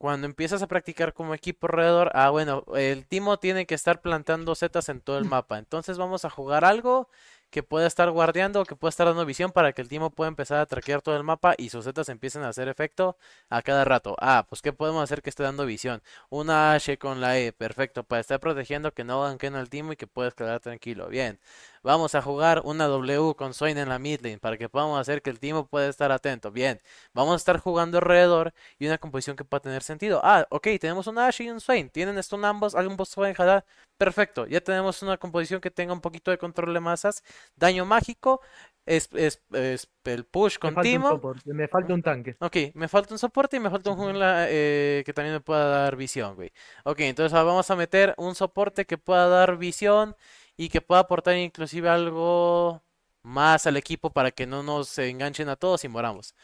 Cuando empiezas a practicar como equipo alrededor, ah, bueno, el Timo tiene que estar plantando setas en todo el mapa. Entonces vamos a jugar algo que pueda estar guardeando, que pueda estar dando visión para que el Timo pueda empezar a traquear todo el mapa y sus setas empiecen a hacer efecto a cada rato. Ah, pues ¿qué podemos hacer que esté dando visión? Una H con la E, perfecto, para estar protegiendo que no ganquen al Timo y que pueda escalar tranquilo. Bien. Vamos a jugar una W con Swain en la mid lane para que podamos hacer que el Timo pueda estar atento. Bien. Vamos a estar jugando alrededor y una composición que pueda tener sentido. Ah, ok, tenemos una Ashe y un Swain. ¿Tienen stun ambos? ¿Ambos pueden jalar? Perfecto. Ya tenemos una composición que tenga un poquito de control de masas. Daño mágico. Es, es- es el push Me con un Timo. soporte, me falta un tanque. Ok, me falta un soporte y me falta un jungla eh, que también me pueda dar visión, güey. Ok, entonces vamos a meter un soporte que pueda dar visión y que pueda aportar inclusive algo más al equipo para que no nos enganchen a todos y moramos.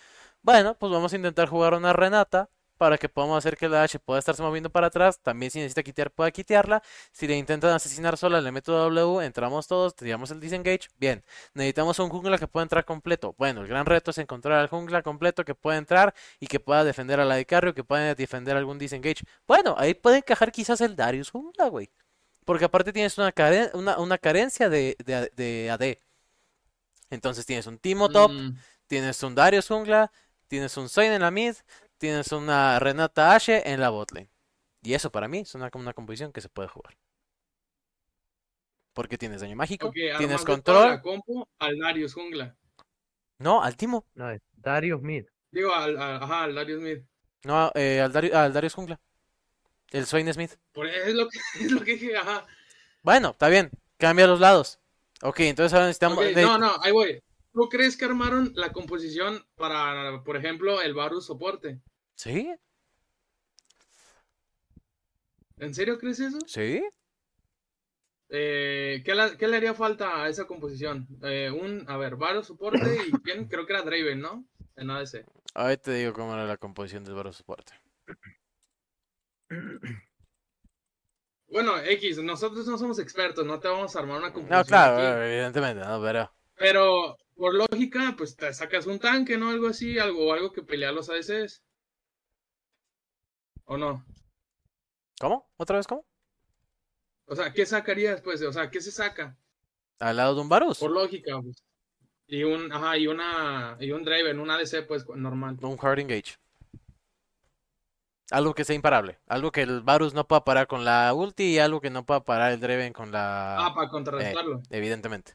Bueno, pues vamos a intentar jugar una Renata para que podamos hacer que la H pueda estarse moviendo para atrás. También si necesita quitear, pueda quitearla. Si le intentan asesinar sola, le meto W, entramos todos, tiramos el disengage. Bien, necesitamos un jungla que pueda entrar completo. Bueno, el gran reto es encontrar al jungla completo que pueda entrar y que pueda defender a la de carry o que pueda defender algún disengage. Bueno, ahí puede encajar quizás el Darius jungla, güey. Porque aparte tienes una, care- una, una carencia de, de, de AD. Entonces tienes un Timo top, Mm, tienes un Darius jungla, tienes un Zoin en la mid, tienes una Renata Ashe en la botlane. Y eso para mí es una, una composición que se puede jugar. Porque tienes daño mágico, tienes la control. compo al Darius Jungla. No, al Timo. No, es Darius Mid. Digo, al, al- ajá, al Darius Smith. No, eh, al, Dario- al Darius jungla. El Swain Smith. Por es lo que, es lo que dije, ajá. Bueno, está bien. Cambia los lados. Ok, entonces ahora necesitamos... No, no, ahí voy. ¿Tú crees que armaron la composición para, por ejemplo, el Varus soporte? ¿Sí? ¿En serio crees eso? ¿Sí? Eh, ¿qué, la- qué le haría falta a esa composición? Eh, un, a ver, Varus soporte y quién? Creo que era Draven, ¿no? En ADC. Ahorita te digo cómo era la composición del Baro Soporte. Bueno, X, nosotros no somos expertos, no te vamos a armar una composición No, claro, aquí. evidentemente, no, pero... Pero por lógica, pues te sacas un tanque, ¿no? Algo así, algo, algo que pelea a los ADCs. ¿O no? ¿Cómo? ¿Otra vez cómo? O sea, ¿qué sacarías, pues? O sea, ¿qué se saca? Al lado de un Varus. Por lógica, pues. Y un, ajá, y una, y un Draven, un ADC, pues, normal. Un Hard Engage. Algo que sea imparable. Algo que el Varus no pueda parar con la ulti y algo que no pueda parar el Draven con Ah, la... para contrarrestarlo. Evidentemente.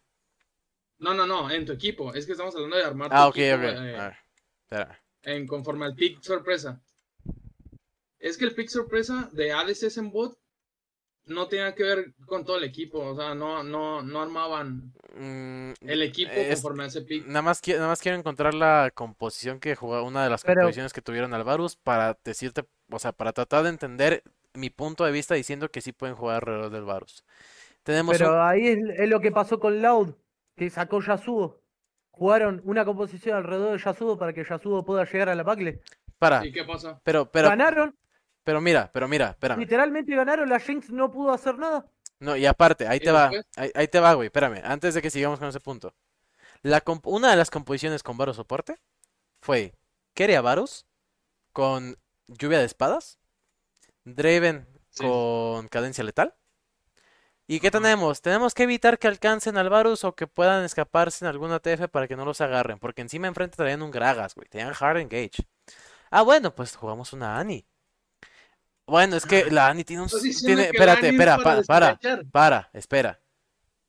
No, no, no, en tu equipo. Es que estamos hablando de armar tu Ah, ok, equipo, ok. eh, A ver, espera. en conforme al pick sorpresa. Es que el pick sorpresa de ADCs en bot no tenía que ver con todo el equipo, o sea, no, no, no armaban Mm, el equipo es- conforme a ese pick. Nada más, nada más quiero encontrar la composición que jugó, una de las Pero- composiciones que tuvieron Alvarus para decirte, o sea, para tratar de entender mi punto de vista diciendo que sí pueden jugar alrededor del Varus. Tenemos Pero un- ahí es, es lo que pasó con Loud, que sacó Yasuo. Jugaron una composición alrededor de Yasuo para que Yasuo pueda llegar a la Pacle. para, ¿Y qué pasa? pero, pero, Ganaron, pero mira, pero mira, espérame. literalmente ganaron, la Jinx no pudo hacer nada. No, y aparte, ahí ¿Y te va, ahí, ahí te va, güey, espérame, antes de que sigamos con ese punto. La comp- una de las composiciones con Varus soporte fue Keria Varus con lluvia de espadas, Draven Sí. con cadencia letal. ¿Y qué tenemos? Tenemos que evitar que alcancen al Varus o que puedan escaparse en alguna TF para que no los agarren, porque encima enfrente traían un Gragas, güey, tenían Hard Engage. Ah, bueno, pues jugamos una Annie. Bueno, es que la Annie tiene un... Tiene, espérate, espera, para pa- para, espera.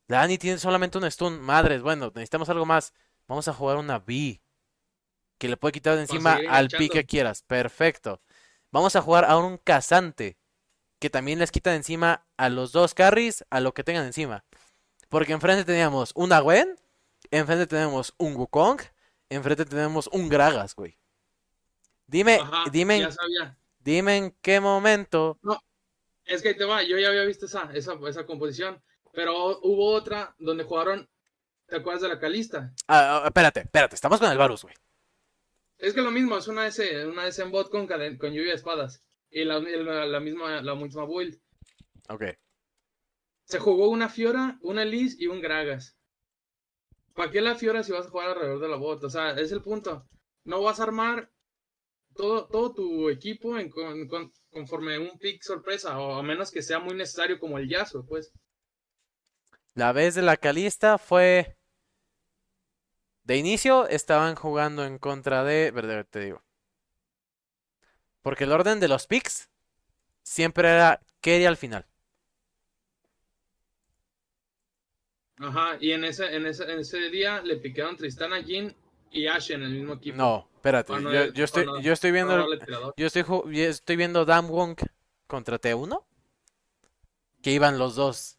La Annie tiene solamente un stun. Madres, bueno, necesitamos algo más. Vamos a jugar una B. Que le puede quitar de encima al pi que quieras. Perfecto. Vamos a jugar ahora un cazante. Que también les quita de encima a los dos carries, a lo que tengan encima. Porque enfrente teníamos una Gwen. Enfrente tenemos un Wukong. Enfrente tenemos un Gragas, güey. Dime, Ajá, dime, ya sabía. Dime en qué momento. Es que ahí te va, yo ya había visto esa, esa, esa composición, pero hubo otra donde jugaron, ¿te acuerdas de la Calista? Ah, ah, espérate, espérate, estamos con el Varus, güey. Es que lo mismo, es una S, una S en bot con, con lluvia de espadas. Y la, la, la misma, la misma build. Ok. Se jugó una Fiora, una Liz y un Gragas. ¿Para qué la Fiora si vas a jugar alrededor de la bot? O sea, es el punto. No vas a armar todo, todo tu equipo en, con- con- conforme un pick sorpresa, o a menos que sea muy necesario como el Yasuo, pues. La vez de la Calista fue. De inicio estaban jugando en contra de. Verdad, te digo. Porque el orden de los picks siempre era Kerry al final. Ajá, y en ese, en ese, en ese día le piquearon Tristana, Jin y Ashe en el mismo equipo. No, espérate. Yo, estoy, yo estoy viendo. El-. Yo estoy, yo estoy viendo Damwon contra T1. Que iban los dos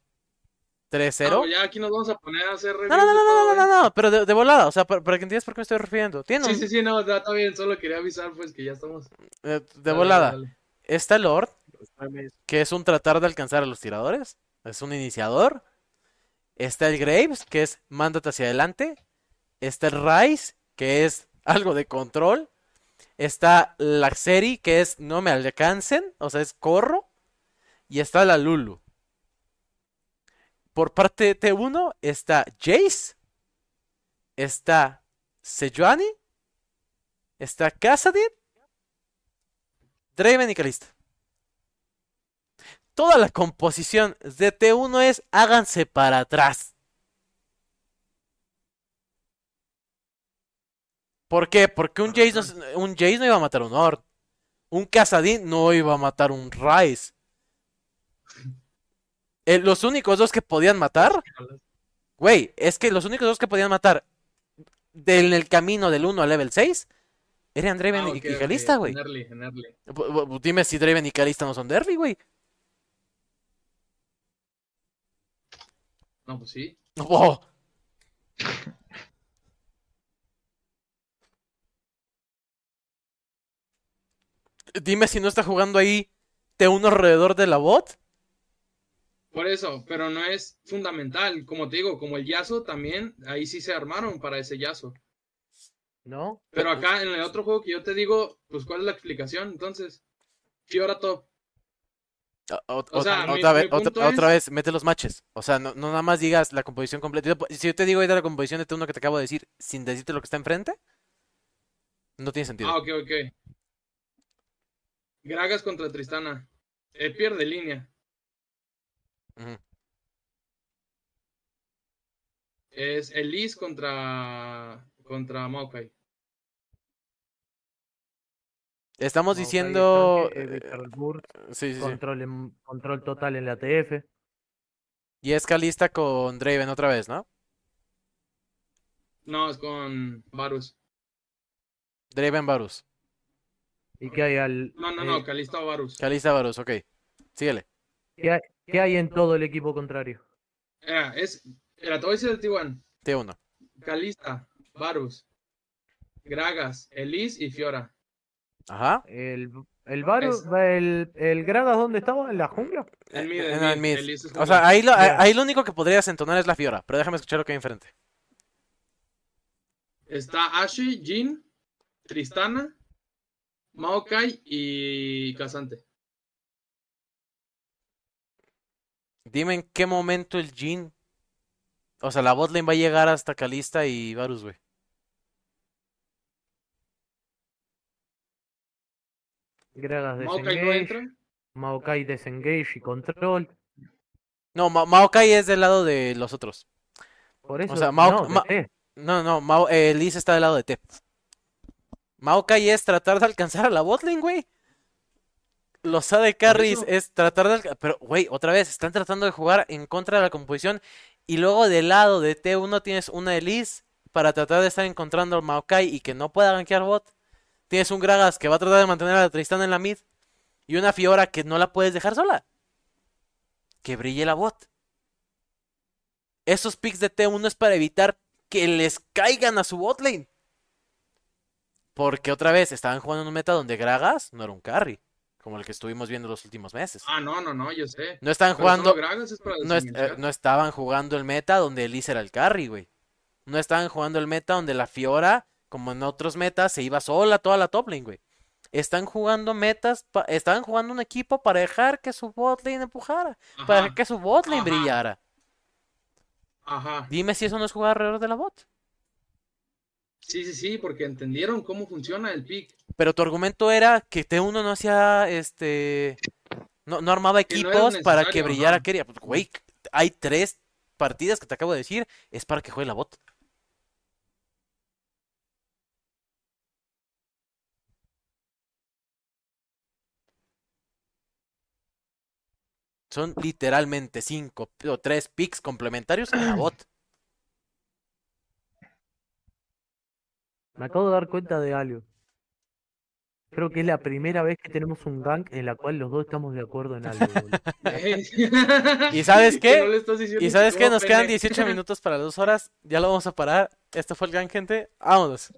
3-0. No, pues ya aquí nos vamos a poner a hacer No, no, no, no, no, no, no, no, pero de, de volada, o sea, para, para que entiendas por qué me estoy refiriendo. Tiene Sí, sí, sí, no, ya está bien, solo quería avisar pues que ya estamos. eh, de Dale, volada. Está Lord, que es un tratar de alcanzar a los tiradores, es un iniciador. Está el Graves, que es mándate hacia adelante. Está el Rice, que es algo de control. Está la que es no me alcancen, o sea, es corro. Y está la Lulu. Por parte de T1 está Jace, está Sejuani, está Kassadin, Draven y Kalista. Toda la composición de T1 es háganse para atrás. ¿Por qué? Porque un Jace no, un Jace no iba a matar un Ord. Un Casadín no iba a matar un Rice. Eh, los únicos dos que podían matar, güey, es que los únicos dos que podían matar del- en el camino del 1 al level 6 eran Draven Ah, y, Kalista, güey. Bu- Dime si Draven y Kalista no son de early, güey. No, pues sí. Oh. Dime si no está jugando ahí T1 alrededor de la bot. Por eso, pero no es fundamental. Como te digo, como el Yasuo también, ahí sí se armaron para ese Yasuo. ¿No? Pero acá en el otro juego que yo te digo, pues ¿cuál es la explicación? Entonces, Fiora top. O- o- O sea, ot- mi- otra vez, mi otra, vez, mete los matches. O sea, no, no nada más digas la composición completa. Si yo te digo ahí de la composición de T1 que te acabo de decir sin decirte lo que está enfrente, no tiene sentido. Ah, ok, ok. Gragas contra Tristana. Eh, pierde línea. Es Elise contra contra Maokai. Estamos Maokai, diciendo. eh, el burst, sí, sí, sí. control, en- control total en la TF. Y es Kalista con Draven otra vez, ¿no? No, es con Varus. Draven Varus. ¿Y qué hay al No, no, eh, no, Calista o Varus. Kalista Varus, ok. Síguele. ¿qué hay, qué hay en todo el equipo contrario? Era, es, era, a decir el T1. T1. Calista, Varus, Gragas, Elise y Fiora. Ajá. El, el Varus, Es- el, el Gragas, ¿dónde estaba? ¿En la jungla? El mid, Eh, el el mid, O sea, ahí lo, ahí lo único que podrías entonar es la Fiora, pero déjame escuchar lo que hay enfrente. Está Ashe, Jin, Tristana, Maokai y Casante. Dime en qué momento el Jin. O sea, la botlane va a llegar hasta Kalista y Varus, güey. Maokai no desengage, entra. Maokai desengage y control. No, Ma- Maokai es del lado de los otros. Por eso, sea, Mao- no. No, no, Mao, eh, Liz está del lado de T. Maokai es tratar de alcanzar a la botlane, güey. Los AD carries es tratar de alca- Pero, güey, otra vez, están tratando de jugar en contra de la composición. Y luego del lado de T1 tienes una Elise para tratar de estar encontrando al Maokai y que no pueda gankear bot. Tienes un Gragas que va a tratar de mantener a la Tristana en la mid. Y una Fiora que no la puedes dejar sola. Que brille la bot. Esos picks de T1 es para evitar que les caigan a su botlane. Porque otra vez estaban jugando en un meta donde Gragas no era un carry, como el que estuvimos viendo los últimos meses. Ah, no, no, no, yo sé. No jugando, es para no, eh, no estaban jugando el meta donde Elise era el carry, güey. No estaban jugando el meta donde la Fiora, como en otros metas, se iba sola toda la top lane, güey. Están jugando metas, estaban jugando un equipo para dejar que su botlane empujara, para que su botlane Ajá. brillara. ajá. Dime si eso no es jugar alrededor de la bot. Sí, sí, sí, porque entendieron cómo funciona el pick. Pero tu argumento era que T1 no hacía, este, no, no armaba no equipos para que brillara. Keria. Pues, güey, hay tres partidas que te acabo de decir, es para que juegue la bot. Son literalmente cinco o tres picks complementarios a la bot. Me acabo de dar cuenta de algo. Creo que es la primera vez que tenemos un rank en la cual los dos estamos de acuerdo en algo. ¿Y sabes qué? no Y sabes qué, nos quedan pene. 18 minutos para las dos horas. Ya lo vamos a parar. Esto fue el gang, gente. Vámonos.